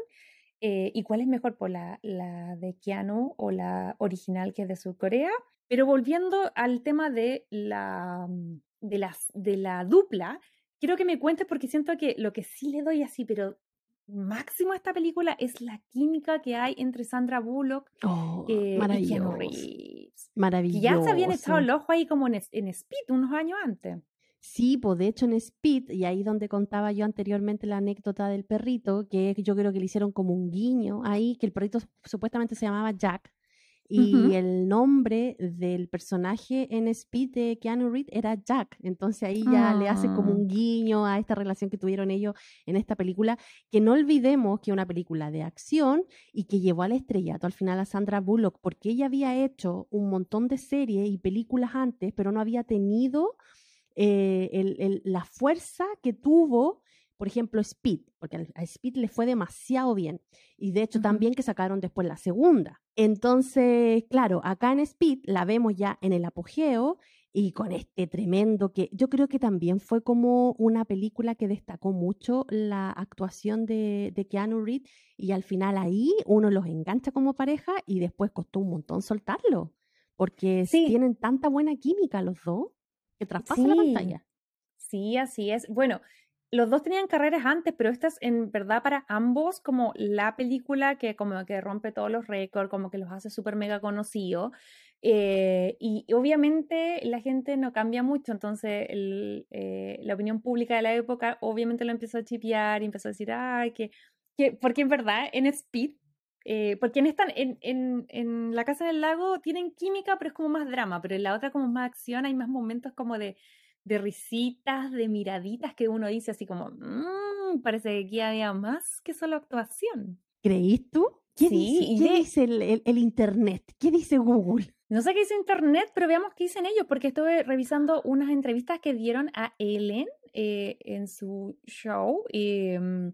eh, y cuál es mejor, por la, la de Keanu o la original que es de Surcorea. Pero volviendo al tema de la, mm, de, las, de la dupla, quiero que me cuentes porque siento que lo que sí le doy así, pero máximo a esta película es la química que hay entre Sandra Bullock oh, eh, y Keanu Reeves. Maravilloso. ya se habían echado el ojo ahí como en, en Speed unos años antes. Sí, pues de hecho en Speed, y ahí donde contaba yo anteriormente la anécdota del perrito, que yo creo que le hicieron como un guiño ahí, que el perrito supuestamente se llamaba Jack, y el nombre del personaje en Speed de Keanu Reeves era Jack. Entonces ahí ya le hace como ah. un guiño a esta relación que tuvieron ellos en esta película. Que no olvidemos que es una película de acción y que llevó al estrellato al final a Sandra Bullock, porque ella había hecho un montón de series y películas antes, pero no había tenido eh, la fuerza que tuvo por ejemplo, Speed, porque a Speed le fue demasiado bien. Y de hecho también que sacaron después la segunda. Entonces, claro, acá en Speed la vemos ya en el apogeo y con este tremendo que yo creo que también fue como una película que destacó mucho la actuación de, de Keanu Reeves y al final ahí uno los engancha como pareja y después costó un montón soltarlo, porque tienen tanta buena química los dos que traspasan la pantalla. Sí, así es. Bueno, los dos tenían carreras antes, pero esta es en verdad para ambos como la película que como que rompe todos los récords, como que los hace súper mega conocidos. Eh, y obviamente la gente no cambia mucho, entonces eh, la opinión pública de la época obviamente lo empezó a chipear y empezó a decir, ay, que, que porque en verdad en Speed, eh, porque en, esta, en, en, en La Casa del Lago tienen química, pero es como más drama, pero en la otra como más acción, hay más momentos como de, de risitas, de miraditas que uno dice así como, mmm, parece que aquí había más que solo actuación. ¿Creís tú? ¿Qué dice, el, Internet? ¿Qué dice Google? No sé qué dice Internet, pero veamos qué dicen ellos, porque estuve revisando unas entrevistas que dieron a Ellen eh, en su show. Em,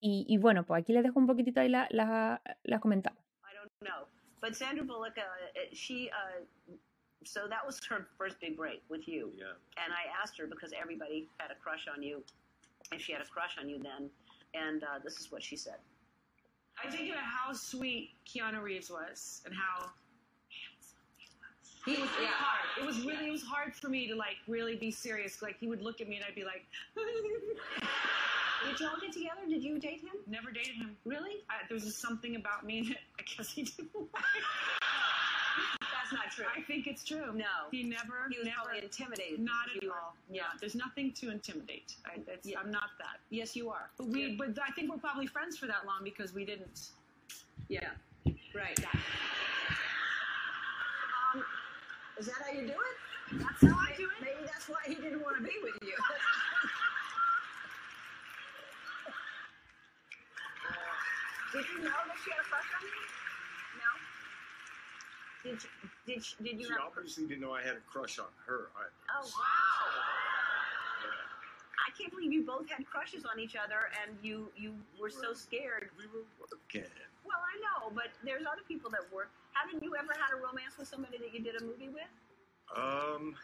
y, y, bueno, pues aquí les dejo un poquitito ahí las la, la comentamos. I don't know. But Sandra Bullock, uh, eh, she, uh, so that was her first big break with you. Yeah. And I asked her because everybody had a crush on you, if she had a crush on you then. And uh, this is what she said. I think about how sweet Keanu Reeves was and how handsome he was yeah. hard. It was really it was hard for me to like really be serious. Like he would look at me and I'd be like. Did you all get together? Did you date him? Never dated him. Really? I, there was just something about me that I guess he didn't like. That's not true. I think it's true. No. He never. He was never, probably intimidated. Not at all. Yeah. There's nothing to intimidate. I, yeah. I'm not that. Yes, you are. But we. Yeah. But I think we're probably friends for that long because we didn't. Yeah. Right. Um, is that how you do it? That's how I do it. Maybe that's why he didn't want to be with you. did you know that she had a crush on you? No. Did you, did she, did you? She obviously didn't know I had a crush on her. Either. Oh wow! I can't believe you both had crushes on each other, and you you were so scared. We were working. Well, I know, but there's other people that work. Haven't you ever had a romance with somebody that you did a movie with? Um.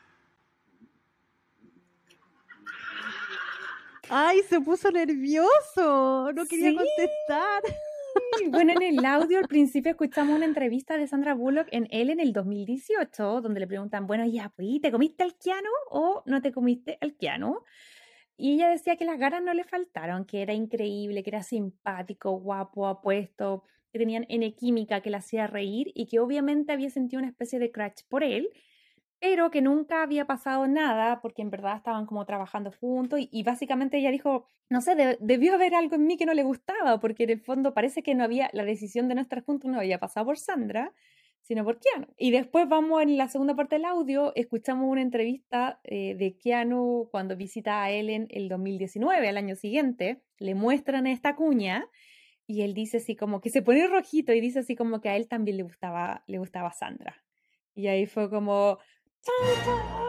Ay, se puso nervioso. No quería ¿Sí? contestar. Bueno, en el audio al principio escuchamos una entrevista de Sandra Bullock en él en el 2018, donde le preguntan, bueno, ya, pues, ¿te comiste al Keanu o no te comiste al Keanu? Y ella decía que las ganas no le faltaron, que era increíble, que era simpático, guapo, apuesto, que tenían N química que la hacía reír y que obviamente había sentido una especie de crush por él pero que nunca había pasado nada porque en verdad estaban como trabajando juntos y, básicamente ella dijo, no sé, debió haber algo en mí que no le gustaba porque en el fondo parece que no había, la decisión de no estar juntos no había pasado por Sandra, sino por Keanu. Y después vamos en la segunda parte del audio, escuchamos una entrevista eh, de Keanu cuando visita a Ellen el 2019, al año siguiente, le muestran esta cuña y él dice así como que se pone rojito y dice así como que a él también le gustaba, le gustaba Sandra. Y ahí fue como,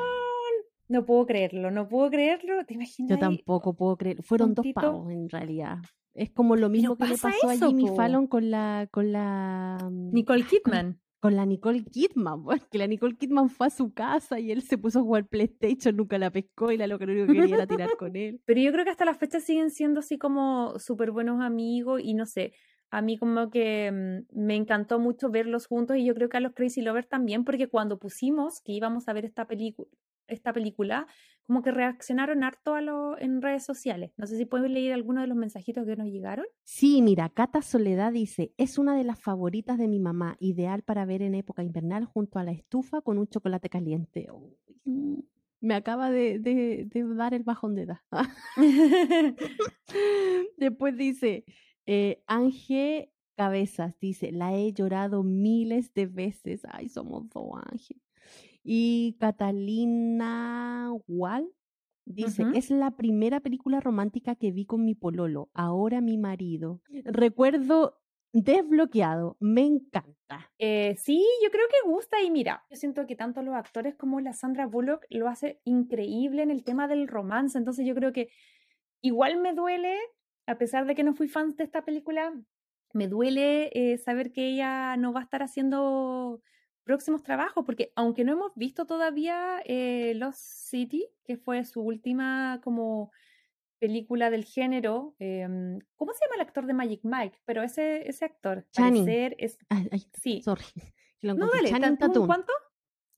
no puedo creerlo, no puedo creerlo. ¿Te imaginas? Yo tampoco puedo creerlo. Fueron dos pavos en realidad. Es como lo mismo que le pasó a Jimmy Fallon con la, con la mm, Nicole Kidman. Con, la Nicole Kidman, que la Nicole Kidman fue a su casa y él se puso a jugar PlayStation, nunca la pescó y la lo que único que quería era tirar con él. Pero yo creo que hasta la fecha siguen siendo así como súper buenos amigos y no sé, a mí como que mm, me encantó mucho verlos juntos y yo creo que a los Crazy Lovers también, porque cuando pusimos que íbamos a ver esta, película esta película, como que reaccionaron harto a lo, en redes sociales. No sé si pueden leer alguno de los mensajitos que nos llegaron. Sí, mira, Cata Soledad dice, es una de las favoritas de mi mamá, ideal para ver en época invernal junto a la estufa con un chocolate caliente. Me acaba de, de, de dar el bajón de edad. Después dice, eh, Ángel Cabezas dice, la he llorado miles de veces. Ay, somos dos Ángel. Y Catalina Wall dice, es la primera película romántica que vi con mi pololo, ahora mi marido. Recuerdo desbloqueado, me encanta. Eh, sí, yo creo que gusta y mira, yo siento que tanto los actores como la Sandra Bullock lo hace increíble en el tema del romance, entonces yo creo que igual me duele a pesar de que no fui fan de esta película, me duele eh, saber que ella no va a estar haciendo próximos trabajos, porque aunque no hemos visto todavía eh, Lost City, que fue su última como película del género, em, ¿cómo se llama el actor de Magic Mike? Pero ese, ese actor, Channing. es... Ay, ay, Sí. sorry. lo No, dale, Channing Tatum. ¿cuánto?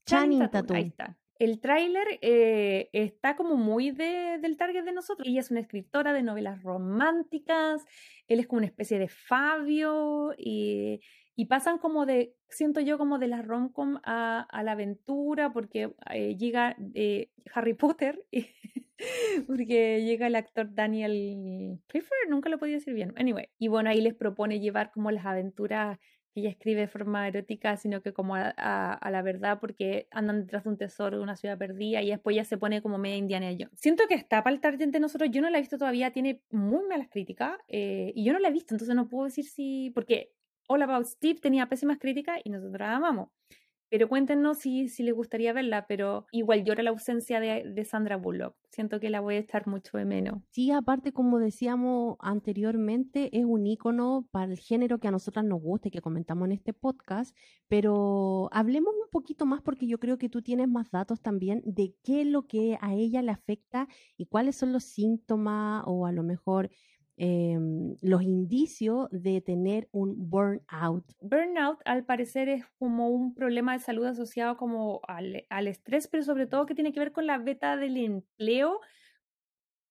Channing Tatum. Ahí está. El tráiler eh, está como muy de- del target de nosotros. Ella es una escritora de novelas románticas, él es como una especie de Fabio y, y pasan como de, siento yo como de la romcom a, a la aventura porque eh, llega eh, Harry Potter, porque llega el actor Daniel Clifford, nunca lo podía decir bien. Anyway, y bueno, ahí les propone llevar como las aventuras que ella escribe de forma erótica, sino que como a, a- a la verdad, porque andan detrás de un tesoro de una ciudad perdida y después ya se pone como media Indiana Jones. Siento que está para el target de nosotros, yo no la he visto todavía, tiene muy malas críticas eh, y yo no la he visto, entonces no puedo decir si, porque All About Steve tenía pésimas críticas y nosotros la amamos. Pero cuéntenos si, si les gustaría verla, pero igual llora la ausencia de, de Sandra Bullock. Siento que la voy a estar mucho de menos. Sí, aparte, como decíamos anteriormente, es un icono para el género que a nosotras nos gusta y que comentamos en este podcast, pero hablemos un poquito más porque yo creo que tú tienes más datos también de qué es lo que a ella le afecta y cuáles son los síntomas o a lo mejor em, los indicios de tener un burnout. Burnout, al parecer, es como un problema de salud asociado como al, al estrés, pero sobre todo que tiene que ver con la beta del empleo,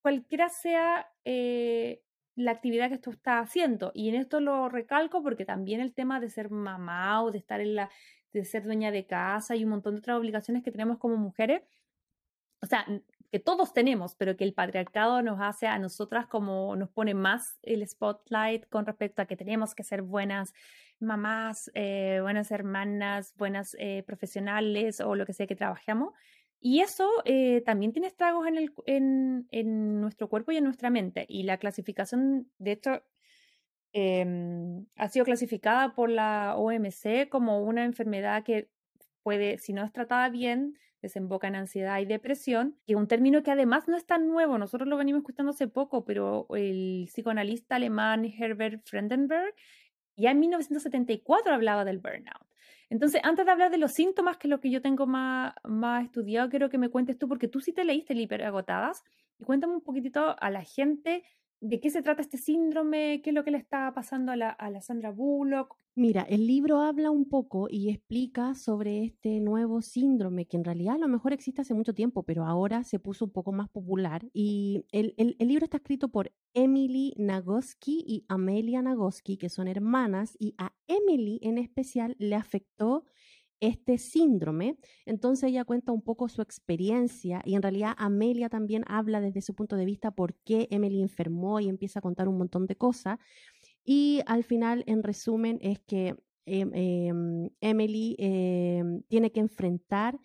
cualquiera sea eh, la actividad que tú estás haciendo. Y en esto lo recalco porque también el tema de ser mamá o de estar en la, de ser dueña de casa y un montón de otras obligaciones que tenemos como mujeres, o sea, que todos tenemos, pero que el patriarcado nos hace a nosotras como nos pone más el spotlight con respecto a que tenemos que ser buenas mamás, eh, buenas hermanas, buenas eh, profesionales o lo que sea que trabajemos. Y eso eh, también tiene estragos en, el, en, en nuestro cuerpo y en nuestra mente. Y la clasificación, de hecho, em, ha sido clasificada por la OMC como una enfermedad que puede, si no es tratada bien, desemboca en ansiedad y depresión, que es un término que además no es tan nuevo, nosotros lo venimos escuchando hace poco, pero el psicoanalista alemán Herbert Frendenberg ya en 1974 hablaba del burnout. Entonces, antes de hablar de los síntomas, que es lo que yo tengo más, más estudiado, quiero que me cuentes tú, porque tú sí te leíste el hiperagotadas, y cuéntame un poquitito a la gente de qué se trata este síndrome, qué es lo que le está pasando a la, a la Sandra Bullock. Mira, el libro habla un poco y explica sobre este nuevo síndrome que en realidad a lo mejor existe hace mucho tiempo, pero ahora se puso un poco más popular. Y el, el- el libro está escrito por Emily Nagoski y Amelia Nagoski, que son hermanas, y a Emily en especial le afectó este síndrome. Entonces ella cuenta un poco su experiencia y en realidad Amelia también habla desde su punto de vista por qué Emily enfermó y empieza a contar un montón de cosas. Y al final, en resumen, es que em, em, Emily em, tiene que enfrentar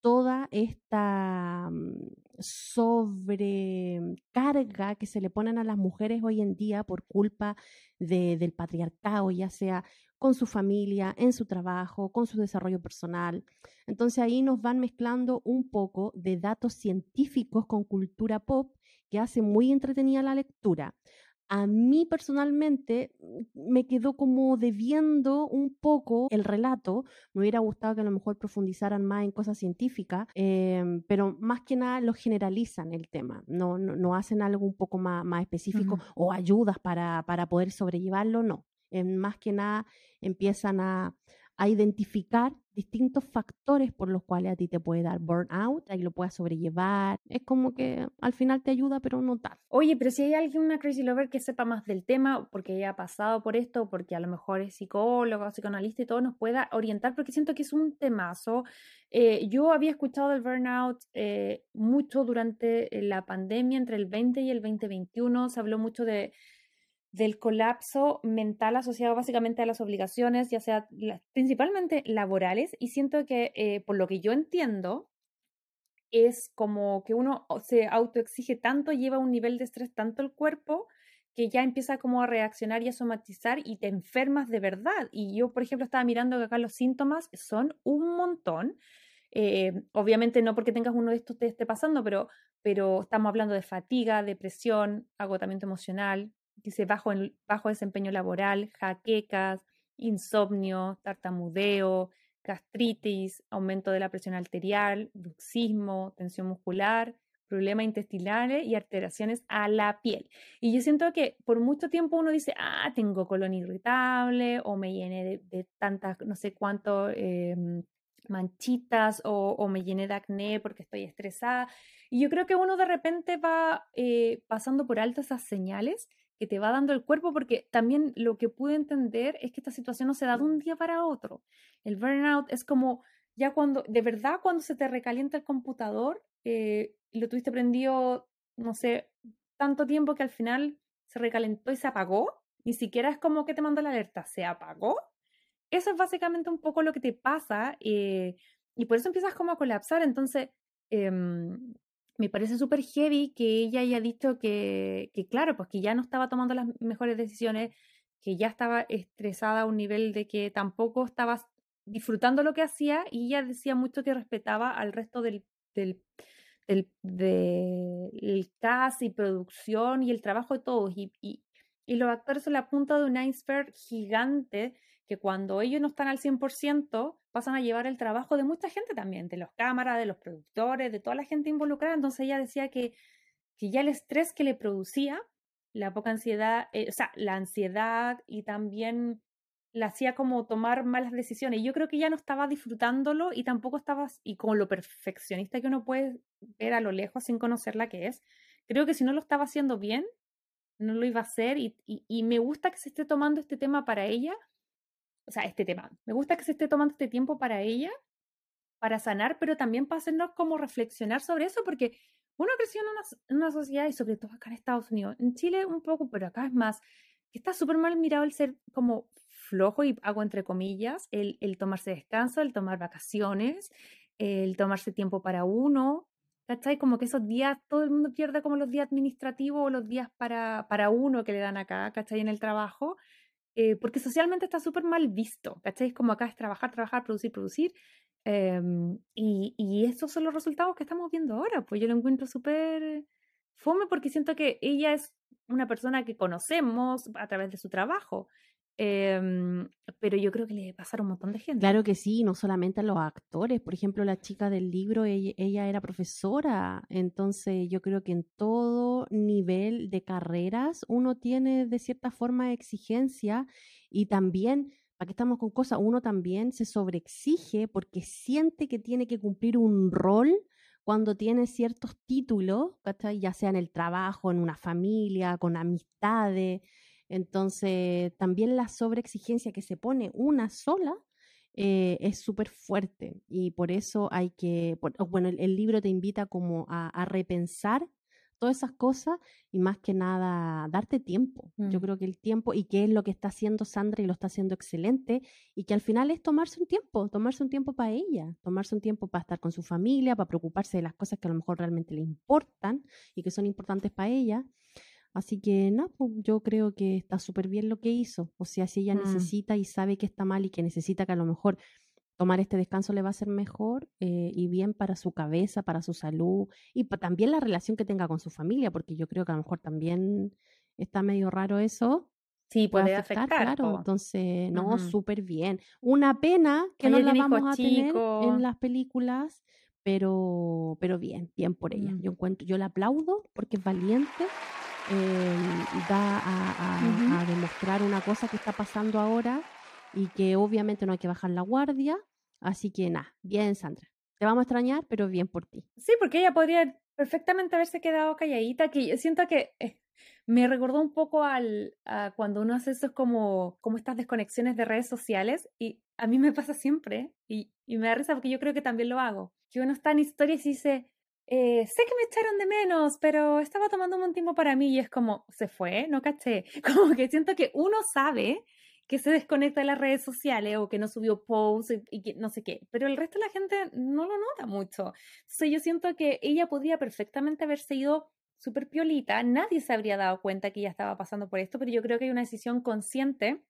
toda esta mm, sobrecarga que se le ponen a las mujeres hoy en día por culpa de- del patriarcado, ya sea con su familia, en su trabajo, con su desarrollo personal. Entonces ahí nos van mezclando un poco de datos científicos con cultura pop que hace muy entretenida la lectura. A mí personalmente mm, me quedó como debiendo un poco el relato. Me hubiera gustado que a lo mejor profundizaran más en cosas científicas, em, pero más que nada lo generalizan el tema. No, no, no hacen algo un poco más, más específico o ayudas para, para poder sobrellevarlo, no. Más que nada empiezan a, a identificar distintos factores por los cuales a ti te puede dar burnout y lo puedas sobrellevar. Es como que al final te ayuda, pero no tanto. Oye, pero si hay alguien, una crazy lover que sepa más del tema, porque ella ha pasado por esto, porque a lo mejor es psicóloga, psicoanalista y todo, nos pueda orientar, porque siento que es un temazo. Eh, yo había escuchado del burnout eh, mucho durante eh, la pandemia, entre el 20 y el 2021. Se habló mucho de, del colapso mental asociado básicamente a las obligaciones, ya sea principalmente laborales, y siento que, eh, por lo que yo entiendo, es como que uno se autoexige tanto, lleva un nivel de estrés tanto el cuerpo que ya empieza como a reaccionar y a somatizar y te enfermas de verdad. Y yo, por ejemplo, estaba mirando que acá los síntomas son un montón. Eh, obviamente no porque tengas uno de estos te esté pasando, pero, pero estamos hablando de fatiga, depresión, agotamiento emocional, dice bajo, bajo desempeño laboral, jaquecas, insomnio, tartamudeo, gastritis, aumento de la presión arterial, bruxismo, tensión muscular, problemas intestinales y alteraciones a la piel. Y yo siento que por mucho tiempo uno dice, ah, tengo colon irritable o me llené de, tantas, no sé cuánto, em, manchitas o, me llené de acné porque estoy estresada. Y yo creo que uno de repente va eh, pasando por alto esas señales que te va dando el cuerpo, porque también lo que pude entender es que esta situación no se da de un día para otro. El burnout es como ya cuando, de verdad, cuando se te recalienta el computador, eh, lo tuviste prendido, no sé, tanto tiempo que al final se recalentó y se apagó. Ni siquiera es como que te mandó la alerta, se apagó. Eso es básicamente un poco lo que te pasa eh, y por eso empiezas como a colapsar. Entonces, em, me parece súper heavy que ella haya dicho que, que, claro, pues que ya no estaba tomando las mejores decisiones, que ya estaba estresada a un nivel de que tampoco estaba disfrutando lo que hacía y ella decía mucho que respetaba al resto del, del, del, cast y producción y el trabajo de todos. Y, y, y los actores son la punta de un iceberg gigante que cuando ellos no están al 100%, pasan a llevar el trabajo de mucha gente también, de los cámaras, de los productores, de toda la gente involucrada. Entonces ella decía que, que ya el estrés que le producía, la poca ansiedad, eh, o sea, la ansiedad y también la hacía como tomar malas decisiones. Yo creo que ya no estaba disfrutándolo y tampoco estaba, y con lo perfeccionista que uno puede ver a lo lejos sin conocer la que es, creo que si no lo estaba haciendo bien, no lo iba a hacer. y, y me gusta que se esté tomando este tema para ella o sea, este tema. Me gusta que se esté tomando este tiempo para ella, para sanar, pero también para hacernos como reflexionar sobre eso, porque uno creció en una, sociedad, y sobre todo acá en Estados Unidos, en Chile un poco, pero acá es más, que está súper mal mirado el ser como flojo, y hago entre comillas, el, el tomarse descanso, el tomar vacaciones, el tomarse tiempo para uno, ¿cachai? Como que esos días, todo el mundo pierde como los días administrativos o los días para, para uno que le dan acá, ¿cachai? En el trabajo. Eh, porque socialmente está súper mal visto, ¿cachai? Como acá es trabajar, trabajar, producir, producir. Em, y, y esos son los resultados que estamos viendo ahora. Pues yo lo encuentro súper fome porque siento que ella es una persona que conocemos a través de su trabajo. Em, pero yo creo que le pasaron un montón de gente. Claro que sí, no solamente a los actores. Por ejemplo, la chica del libro, ella, era profesora. Entonces, yo creo que en todo nivel de carreras uno tiene de cierta forma exigencia y también, que estamos con cosas, uno también se sobreexige porque siente que tiene que cumplir un rol cuando tiene ciertos títulos, ya sea en el trabajo, en una familia, con amistades. Entonces, también la sobreexigencia que se pone una sola eh, es súper fuerte y por eso hay que, bueno, el, libro te invita como a, repensar todas esas cosas y más que nada darte tiempo. Yo mm. creo que el tiempo y qué es lo que está haciendo Sandra y lo está haciendo excelente y que al final es tomarse un tiempo, tomarse un tiempo para ella, tomarse un tiempo para estar con su familia, para preocuparse de las cosas que a lo mejor realmente le importan y que son importantes para ella Así que no, pues, yo creo que está súper bien lo que hizo. O sea, si ella mm. necesita y sabe que está mal y que necesita que a lo mejor tomar este descanso le va a ser mejor eh, y bien para su cabeza, para su salud y también la relación que tenga con su familia, porque yo creo que a lo mejor también está medio raro eso. Sí, puede, afectar, claro. Entonces, no, súper bien. Una pena que no la vamos a tener en las películas, pero, pero bien, bien por ella. Mm. Yo encuentro, yo la aplaudo porque es valiente Em, da a, demostrar una cosa que está pasando ahora y que obviamente no hay que bajar la guardia. Así que nada, bien Sandra. Te vamos a extrañar, pero bien por ti. Sí, porque ella podría perfectamente haberse quedado calladita, que yo siento que eh, me recordó un poco al, a cuando uno hace eso como, como estas desconexiones de redes sociales y a mí me pasa siempre y, y me da risa porque yo creo que también lo hago. Que uno está en historias y dice, eh, sé que me echaron de menos, pero estaba tomando un tiempo para mí y es como, se fue, no caché. Como que siento que uno sabe que se desconecta de las redes sociales o que no subió post y, que no sé qué, pero el resto de la gente no lo nota mucho. Entonces yo siento que ella podría perfectamente haberse ido súper piolita, nadie se habría dado cuenta que ella estaba pasando por esto, pero yo creo que hay una decisión consciente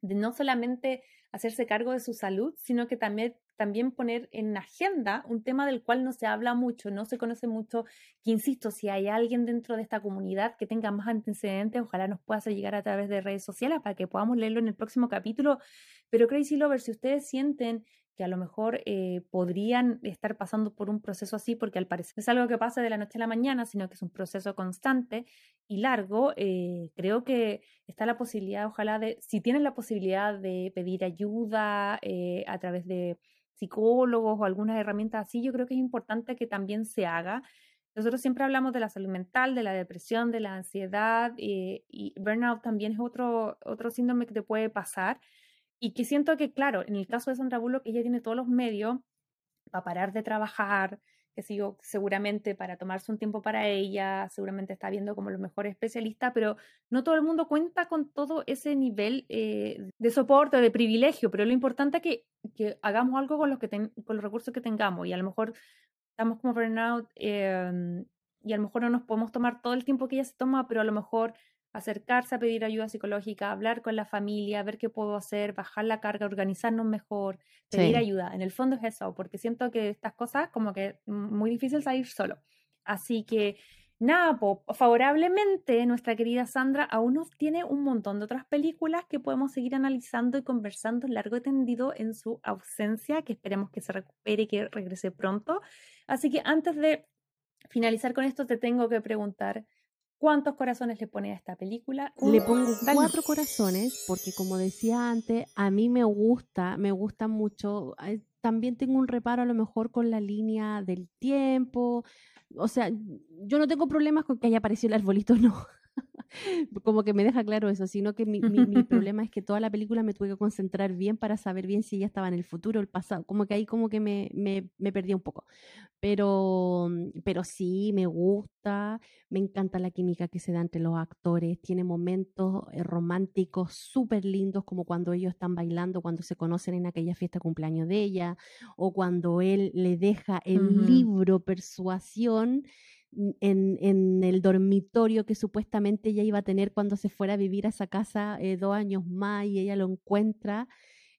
de no solamente hacerse cargo de su salud, sino que también también poner en agenda un tema del cual no se habla mucho, no se conoce mucho, que insisto, si hay alguien dentro de esta comunidad que tenga más antecedentes, ojalá nos pueda llegar a través de redes sociales para que podamos leerlo en el próximo capítulo. Pero Crazy Lover, si ustedes sienten que a lo mejor eh, podrían estar pasando por un proceso así, porque al parecer es algo que pasa de la noche a la mañana, sino que es un proceso constante y largo, eh, creo que está la posibilidad, ojalá, de, si tienen la posibilidad de pedir ayuda eh, a través de psicólogos o algunas herramientas así, yo creo que es importante que también se haga. Nosotros siempre hablamos de la salud mental, de la depresión, de la ansiedad y burnout también es otro, otro síndrome que te puede pasar y que siento que, claro, en el caso de Sandra Bullock, ella tiene todos los medios para parar de trabajar, que sigo seguramente para tomarse un tiempo para ella, seguramente está viendo como los mejores especialistas, pero no todo el mundo cuenta con todo ese nivel eh, de soporte, de privilegio, pero lo importante es que, hagamos algo con los, que con los recursos que tengamos y a lo mejor estamos como burnout eh, y a lo mejor no nos podemos tomar todo el tiempo que ella se toma, pero a lo mejor acercarse a pedir ayuda psicológica, hablar con la familia, ver qué puedo hacer, bajar la carga, organizarnos mejor, pedir ayuda. En el fondo es eso, porque siento que estas cosas como que muy difícil salir solo. Así que nada, favorablemente nuestra querida Sandra aún nos tiene un montón de otras películas que podemos seguir analizando y conversando largo y tendido en su ausencia, que esperemos que se recupere y que regrese pronto. Así que antes de finalizar con esto, te tengo que preguntar, ¿Cuántos corazones le pone a esta película? Le pongo cuatro corazones porque como decía antes, a mí me gusta, me gusta mucho. También tengo un reparo a lo mejor con la línea del tiempo. O sea, yo no tengo problemas con que haya aparecido el arbolito, no. como que me deja claro eso, sino que mi, mi, problema es que toda la película me tuve que concentrar bien para saber bien si ella estaba en el futuro o el pasado, como que ahí como que me, me, me perdí un poco. Pero, pero sí, me gusta, me encanta la química que se da entre los actores, tiene momentos eh, románticos súper lindos, como cuando ellos están bailando, cuando se conocen en aquella fiesta cumpleaños de ella, o cuando él le deja el libro Persuasión en, en, el dormitorio que supuestamente ella iba a tener cuando se fuera a vivir a esa casa eh, dos años más y ella lo encuentra.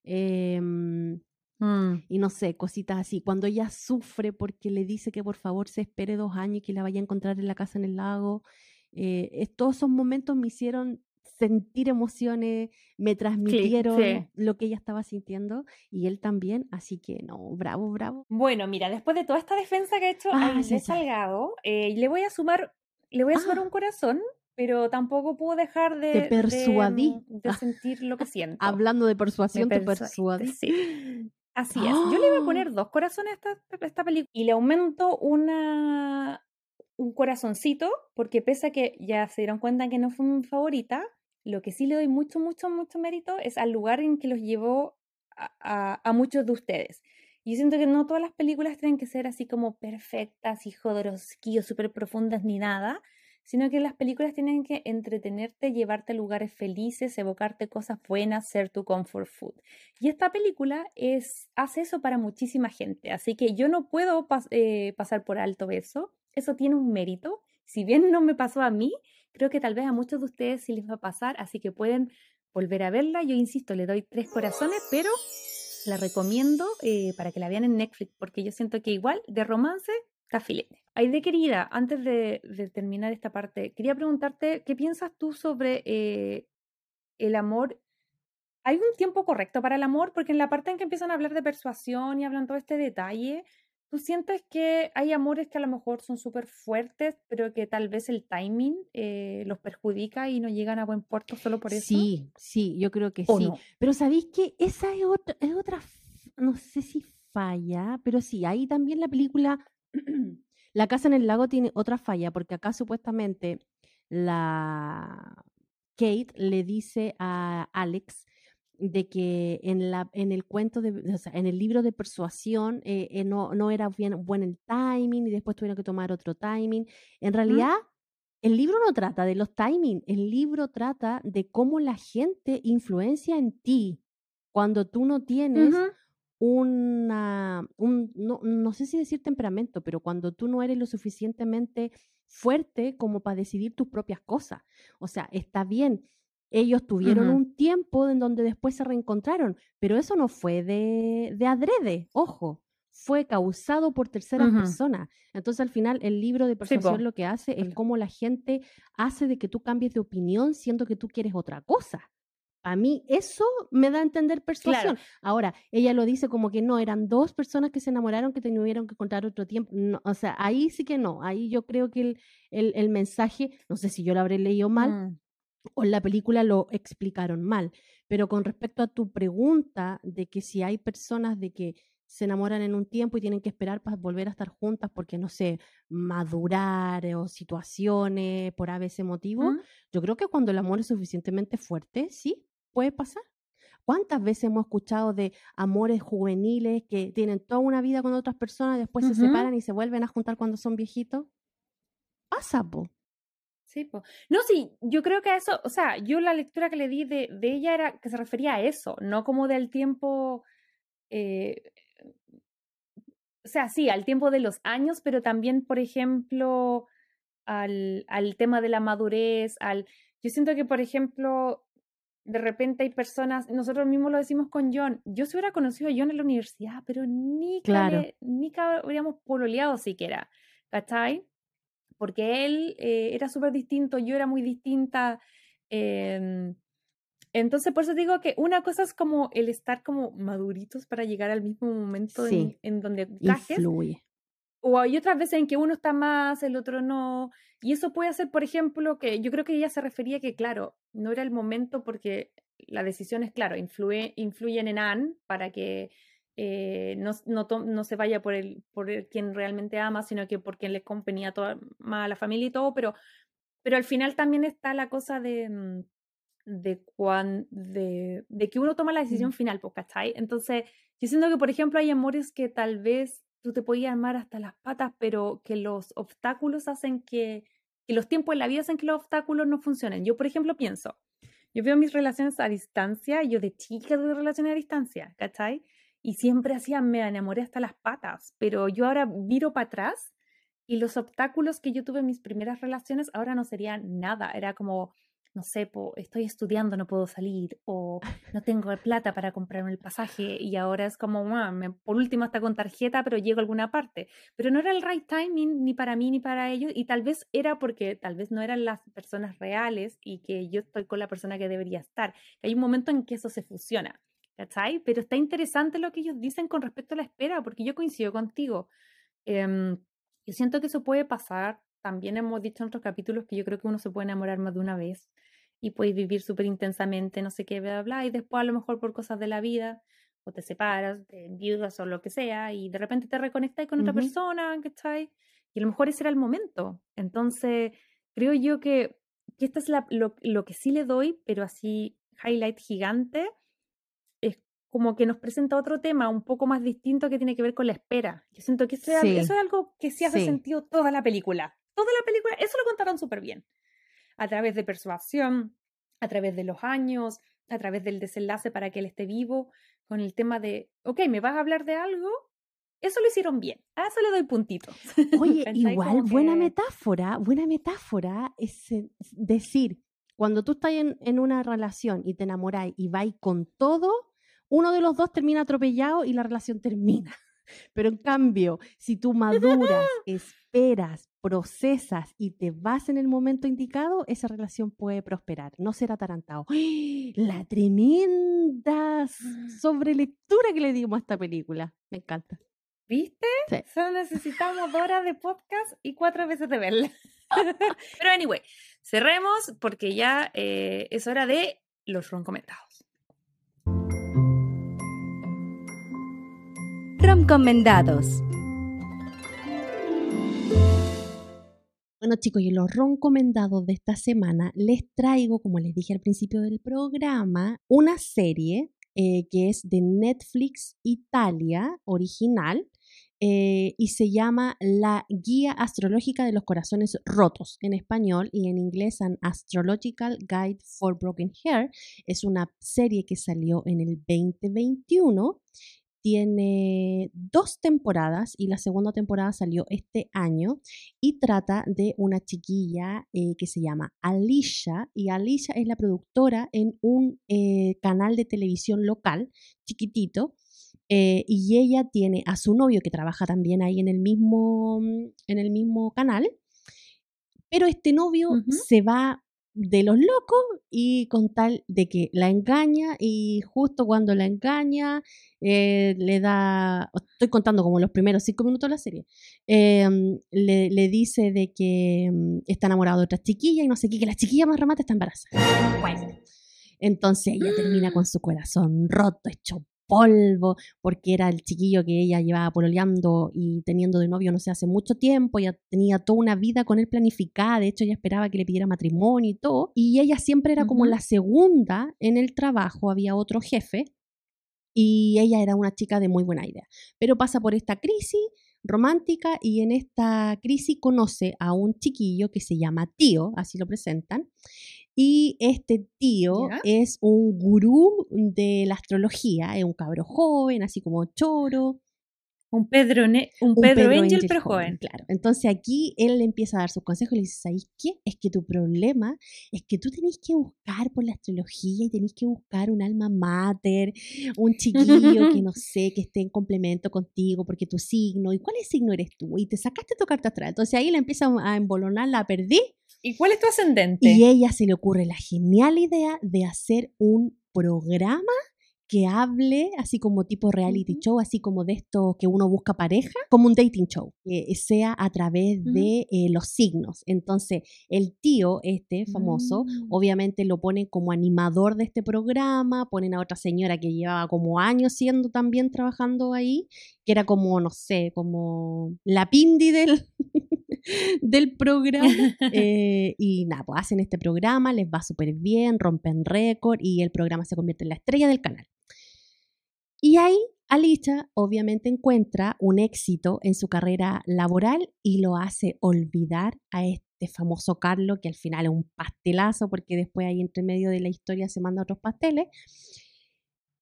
Em, mm. Y no sé, cositas así. Cuando ella sufre porque le dice que por favor se espere dos años y que la vaya a encontrar en la casa en el lago. Eh, todos esos momentos me hicieron sentir emociones, me transmitieron lo que ella estaba sintiendo y él también, así que no, bravo, bravo. Bueno, mira, después de toda esta defensa que ha hecho ah, Salgado, eh, le voy a sumar, le voy a sumar ah. un corazón, pero tampoco puedo dejar de, te persuadí. de, sentir lo que siento. Hablando de persuasión, te persuadí. Sí. Así es. Yo le voy a poner ¡Ah! dos corazones a esta, esta película y le aumento una, un corazoncito, porque pese a que ya se dieron cuenta que no fue mi favorita, lo que sí le doy mucho, mucho, mucho mérito es al lugar en que los llevó a, muchos de ustedes. Yo siento que no todas las películas tienen que ser así como perfectas y jodorowsky o súper profundas ni nada, sino que las películas tienen que entretenerte, llevarte a lugares felices, evocarte cosas buenas, ser tu comfort food. Y esta película es, hace eso para muchísima gente, así que yo no puedo eh, pasar por alto eso, eso tiene un mérito. Si bien no me pasó a mí, Creo que tal vez a muchos de ustedes sí les va a pasar, así que pueden volver a verla. Yo insisto, le doy tres corazones, pero la recomiendo eh, para que la vean en Netflix, porque yo siento que igual de romance está filete. de querida, antes de, terminar esta parte, quería preguntarte, ¿qué piensas tú sobre eh, el amor? ¿Hay un tiempo correcto para el amor? Porque en la parte en que empiezan a hablar de persuasión y hablan todo este detalle, ¿Tú sientes que hay amores que a lo mejor son súper fuertes, pero que tal vez el timing eh, los perjudica y no llegan a buen puerto solo por eso? Sí, sí, yo creo que sí. Pero ¿sabéis que esa es otra, es otra, no sé si falla, pero sí, ahí también la película La casa en el lago tiene otra falla, porque acá supuestamente la Kate le dice a Alex de que en, la, en el cuento, de, o sea, en el libro de persuasión eh, eh, no, no era bien buen el timing y después tuvieron que tomar otro timing. En realidad, el libro no trata de los timing, el libro trata de cómo la gente influencia en ti cuando tú no tienes una, un, no, no sé si decir temperamento, pero cuando tú no eres lo suficientemente fuerte como para decidir tus propias cosas. O sea, está bien ellos tuvieron un tiempo en donde después se reencontraron, pero eso no fue de, de adrede, ojo, fue causado por terceras personas. Entonces, al final, el libro de persuasión lo que hace es cómo la gente hace de que tú cambies de opinión siendo que tú quieres otra cosa. A mí eso me da a entender persuasión. Ahora, ella lo dice como que no, eran dos personas que se enamoraron que tuvieron que contar otro tiempo. o sea, ahí sí que no. Ahí yo creo que el, el, mensaje, no sé si yo lo habré leído mal mm. O en la película lo explicaron mal. Pero con respecto a tu pregunta de que si hay personas de que se enamoran en un tiempo y tienen que esperar para volver a estar juntas porque, no sé, madurar o situaciones por a veces motivo. Yo creo que cuando el amor es suficientemente fuerte, sí, puede pasar. ¿Cuántas veces hemos escuchado de amores juveniles que tienen toda una vida con otras personas, después se separan y se vuelven a juntar cuando son viejitos? Pasa, po. Sí, po. No, sí, yo creo que eso, o sea, yo la lectura que le di de, de ella era que se refería a eso, no como del tiempo eh, o sea, sí, al tiempo de los años, pero también, por ejemplo, al, al tema de la madurez, al... Yo siento que, por ejemplo, de repente hay personas, nosotros mismos lo decimos con John, yo se hubiera conocido a John en la universidad, pero ni claro. ni habríamos pololeado siquiera, ¿cachai? Porque él eh, era súper distinto, yo era muy distinta. Eh, entonces, por eso digo que una cosa es como el estar como maduritos para llegar al mismo momento en, donde encajes. O hay otras veces en que uno está más, el otro no. Y eso puede hacer, por ejemplo, que yo creo que ella se refería que, claro, no era el momento porque la decisión es, claro, influye, influyen en Anne para que eh, no, no, no, se vaya por el, por el quien realmente ama, sino que por quien le convenía toda, más a la familia y todo, pero, pero al final también está la cosa de mm, de, cuan, de, de que uno toma la decisión final, pues, ¿cachai? Entonces, yo siento que, por ejemplo, hay amores que tal vez tú te podías armar hasta las patas, pero que los obstáculos hacen que, que los tiempos en la vida hacen que los obstáculos no funcionen. Yo, por ejemplo, pienso, yo veo mis relaciones a distancia, yo de chica tuve relaciones a distancia, ¿cachai? Y siempre hacía, me enamoré hasta las patas, pero yo ahora viro para atrás y los obstáculos que yo tuve en mis primeras relaciones ahora no serían nada, era como no sé, estoy estudiando, no puedo salir, o no tengo plata para comprarme el pasaje y ahora es como, por último está con tarjeta, pero llego a alguna parte. Pero no era el right timing ni para mí ni para ellos y tal vez era porque tal vez no eran las personas reales y que yo estoy con la persona que debería estar. Hay un momento en que eso se fusiona, ¿cachai? Pero está interesante lo que ellos dicen con respecto a la espera, porque yo coincido contigo. Em, yo siento que eso puede pasar también hemos dicho en otros capítulos que yo creo que uno se puede enamorar más de una vez y puedes vivir súper intensamente, no sé qué, bla, bla, y después a lo mejor por cosas de la vida, o te separas, te enviudas o lo que sea, y de repente te reconectas con otra persona, ¿cachai? Y a lo mejor ese era el momento. Entonces, creo yo que, que esto es la, lo, lo que sí le doy, pero así, highlight gigante, como que nos presenta otro tema un poco más distinto que tiene que ver con la espera. Yo siento que eso, es, algo que sí hace sentido toda la película. Toda la película, eso lo contaron súper bien a través de persuasión, a través de los años, a través del desenlace para que él esté vivo, con el tema de, ok, ¿me vas a hablar de algo? Eso lo hicieron bien. A eso le doy puntitos. Oye, igual, buena metáfora, buena metáfora es decir, cuando tú estás en, en una relación y te enamoráis y vais con todo, uno de los dos termina atropellado y la relación termina. Pero en cambio, si tú maduras, esperas, procesas y te vas en el momento indicado, esa relación puede prosperar, no ser atarantado. La tremenda sobrelectura que le dimos a esta película. Me encanta. ¿Viste? Solo necesitamos dos horas de podcast y cuatro veces de verla. Pero anyway, cerremos porque ya eh, es hora de los comentados. Recomendados. Bueno chicos, y los recomendados de esta semana les traigo, como les dije al principio del programa, una serie eh, que es de Netflix Italia original eh, y se llama La Guía Astrológica de los Corazones Rotos en español y en inglés An Astrological Guide for Broken Hair. Es una serie que salió en el 2021 tiene dos temporadas y la segunda temporada salió este año y trata de una chiquilla eh, que se llama Alicia y Alicia es la productora en un eh, canal de televisión local chiquitito eh, y ella tiene a su novio que trabaja también ahí en el mismo, en el mismo canal, pero este novio se va de los locos y con tal de que la engaña y justo cuando la engaña eh, le da, estoy contando como los primeros cinco minutos de la serie, em, le, dice de que mm, está enamorado de otra chiquilla y no sé qué, que la chiquilla más remata está embarazada. Bueno. Entonces ella termina con su corazón roto, hecho polvo, porque era el chiquillo que ella llevaba pololeando y teniendo de novio no sé hace mucho tiempo, ya tenía toda una vida con él planificada, de hecho ella esperaba que le pidiera matrimonio y todo, y ella siempre era como la segunda en el trabajo, había otro jefe, y ella era una chica de muy buena idea, pero pasa por esta crisis romántica y en esta crisis conoce a un chiquillo que se llama Tío, así lo presentan, y este tío es un gurú de la astrología, es un cabro joven, así como choro. Un Pedro, un, Pedro, Angel, pero joven. Claro. Entonces aquí él le empieza a dar sus consejos y le dice, ¿sabes qué? Es que tu problema es que tú tenés que buscar por la astrología y tenés que buscar un alma mater, un chiquillo que no sé, que esté en complemento contigo porque tu signo, ¿y cuál signo eres tú? Y te sacaste tu carta astral. Entonces ahí le empieza a embolonar, la perdí ¿Y cuál es tu ascendente? Y ella se le ocurre la genial idea de hacer un programa que hable así como tipo reality show, así como de esto que uno busca pareja, como un dating show, que sea a través de eh, los signos. Entonces, el tío, este famoso, mm. obviamente lo pone como animador de este programa, ponen a otra señora que llevaba como años siendo también trabajando ahí, que era como, no sé, como la pindi del, del programa. Eh, y nada, pues hacen este programa, les va súper bien, rompen récord y el programa se convierte en la estrella del canal. Y ahí Alicia obviamente encuentra un éxito en su carrera laboral y lo hace olvidar a este famoso Carlos, que al final es un pastelazo porque después ahí entre medio de la historia se manda otros pasteles.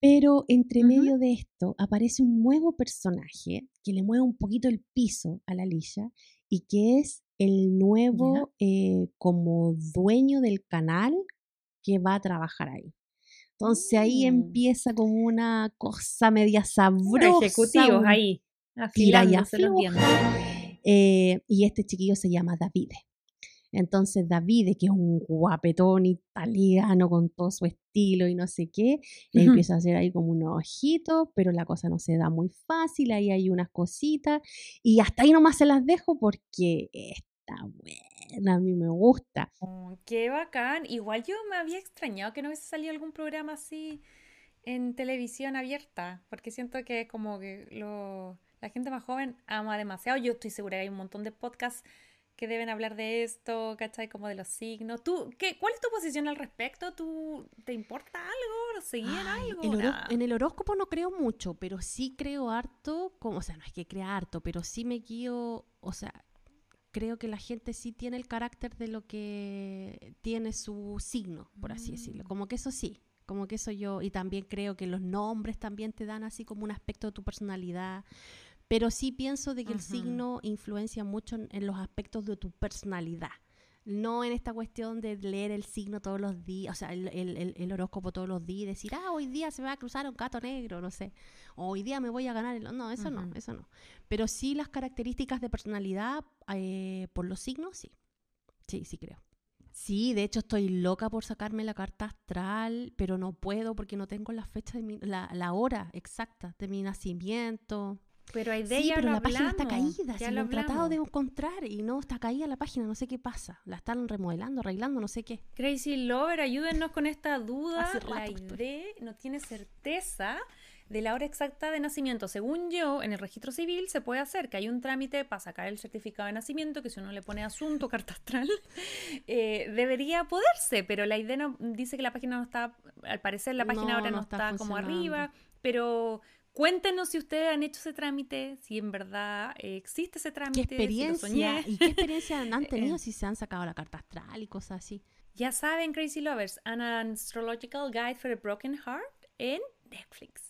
Pero entre medio de esto aparece un nuevo personaje que le mueve un poquito el piso a la Alicia y que es el nuevo eh, como dueño del canal que va a trabajar ahí. Entonces ahí mm. empieza como una cosa media sabrosa. Ejecutivos ahí, los eh, y este chiquillo se llama Davide. Entonces Davide, que es un guapetón italiano con todo su estilo y no sé qué, empieza a hacer ahí como unos ojitos, pero la cosa no se da muy fácil, ahí hay unas cositas y hasta ahí nomás se las dejo porque está buena, a mí me gusta. Oh, qué bacán, igual yo me había extrañado que no hubiese salido algún programa así en televisión abierta, porque siento que como que lo, la gente más joven ama demasiado, yo estoy segura que hay un montón de podcasts que deben hablar de esto, ¿cachai? Como de los signos. ¿Tú, qué, ¿Cuál es tu posición al respecto? ¿Tú, ¿Te importa algo? ¿Seguir algo? en el horóscopo no creo mucho, pero sí creo harto, como, o sea, no es que crea harto, pero sí me guío, o sea, creo que la gente sí tiene el carácter de lo que tiene su signo, por así decirlo. Mm. Como que eso sí, como que eso yo, y también creo que los nombres también te dan así como un aspecto de tu personalidad. Pero sí pienso de que el signo influencia mucho en, los aspectos de tu personalidad. No en esta cuestión de leer el signo todos los días, o sea, el, horóscopo todos los días y decir, ah, hoy día se me va a cruzar un gato negro, no sé. O hoy día me voy a ganar el... No, eso no, eso no. Pero sí las características de personalidad eh, por los signos, sí. Sí, sí creo. Sí, de hecho estoy loca por sacarme la carta astral, pero no puedo porque no tengo la fecha de mi, la, la hora exacta de mi nacimiento. Pero hay de sí, pero la página está caída, ya lo he tratado de encontrar y no, está caída la página, no sé qué pasa. La están remodelando, arreglando, no sé qué. Crazy Lover, ayúdennos con esta duda. la ID no tiene certeza de la hora exacta de nacimiento. Según yo, en el registro civil se puede hacer que hay un trámite para sacar el certificado de nacimiento, que si uno le pone asunto, carta astral, eh, debería poderse, pero la idea no, dice que la página no está, al parecer la página ahora no, está como arriba, pero Cuéntenos si ustedes han hecho ese trámite, si en verdad eh, existe ese trámite. ¿Qué experiencia? ¿Y qué experiencia han tenido si se han sacado la carta astral y cosas así? Ya saben, Crazy Lovers, An Astrological Guide for a Broken Heart en Netflix.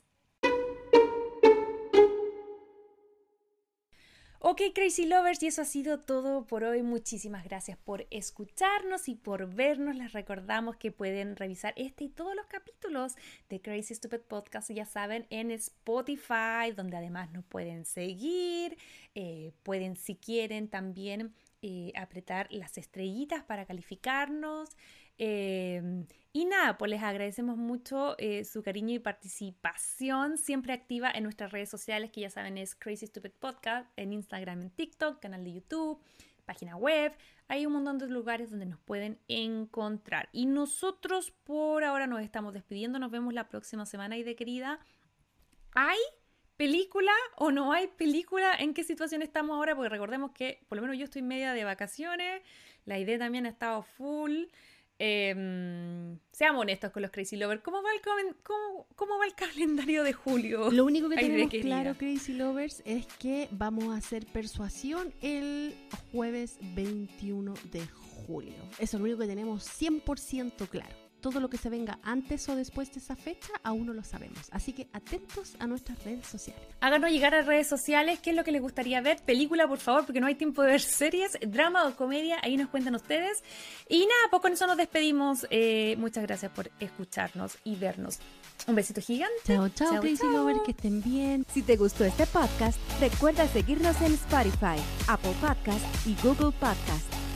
Ok, Crazy Lovers, y eso ha sido todo por hoy. Muchísimas gracias por escucharnos y por vernos. Les recordamos que pueden revisar este y todos los capítulos de Crazy Stupid Podcast, ya saben, en Spotify, donde además nos pueden seguir. Eh, pueden, si quieren, también eh, apretar las estrellitas para calificarnos. Em, y nada, pues les agradecemos mucho eh, su cariño y participación, siempre activa en nuestras redes sociales, que ya saben es Crazy Stupid Podcast, en Instagram, en TikTok, canal de YouTube, página web. Hay un montón de lugares donde nos pueden encontrar. Y nosotros por ahora nos estamos despidiendo. Nos vemos la próxima semana. Y de querida, ¿hay película o no hay película? ¿En qué situación estamos ahora? Porque recordemos que por lo menos yo estoy media de vacaciones. La idea también ha estado full. Eh, seamos honestos con los Crazy Lovers. ¿Cómo va, el, cómo, cómo va el calendario de julio? Lo único que tenemos claro, Crazy Lovers, es que vamos a hacer persuasión el jueves 21 de julio. Eso es lo único que tenemos 100% claro todo lo que se venga antes o después de esa fecha aún no lo sabemos. Así que atentos a nuestras redes sociales. Háganos llegar a redes sociales qué es lo que les gustaría ver. Película, por favor, porque no hay tiempo de ver series, drama o comedia. Ahí nos cuentan ustedes. Y nada, pues con eso nos despedimos. Eh, muchas gracias por escucharnos y vernos. Un besito gigante. Chao, chao, Crazy Lovers, que estén bien. Si te gustó este podcast, recuerda seguirnos en Spotify, Apple Podcast y Google Podcast.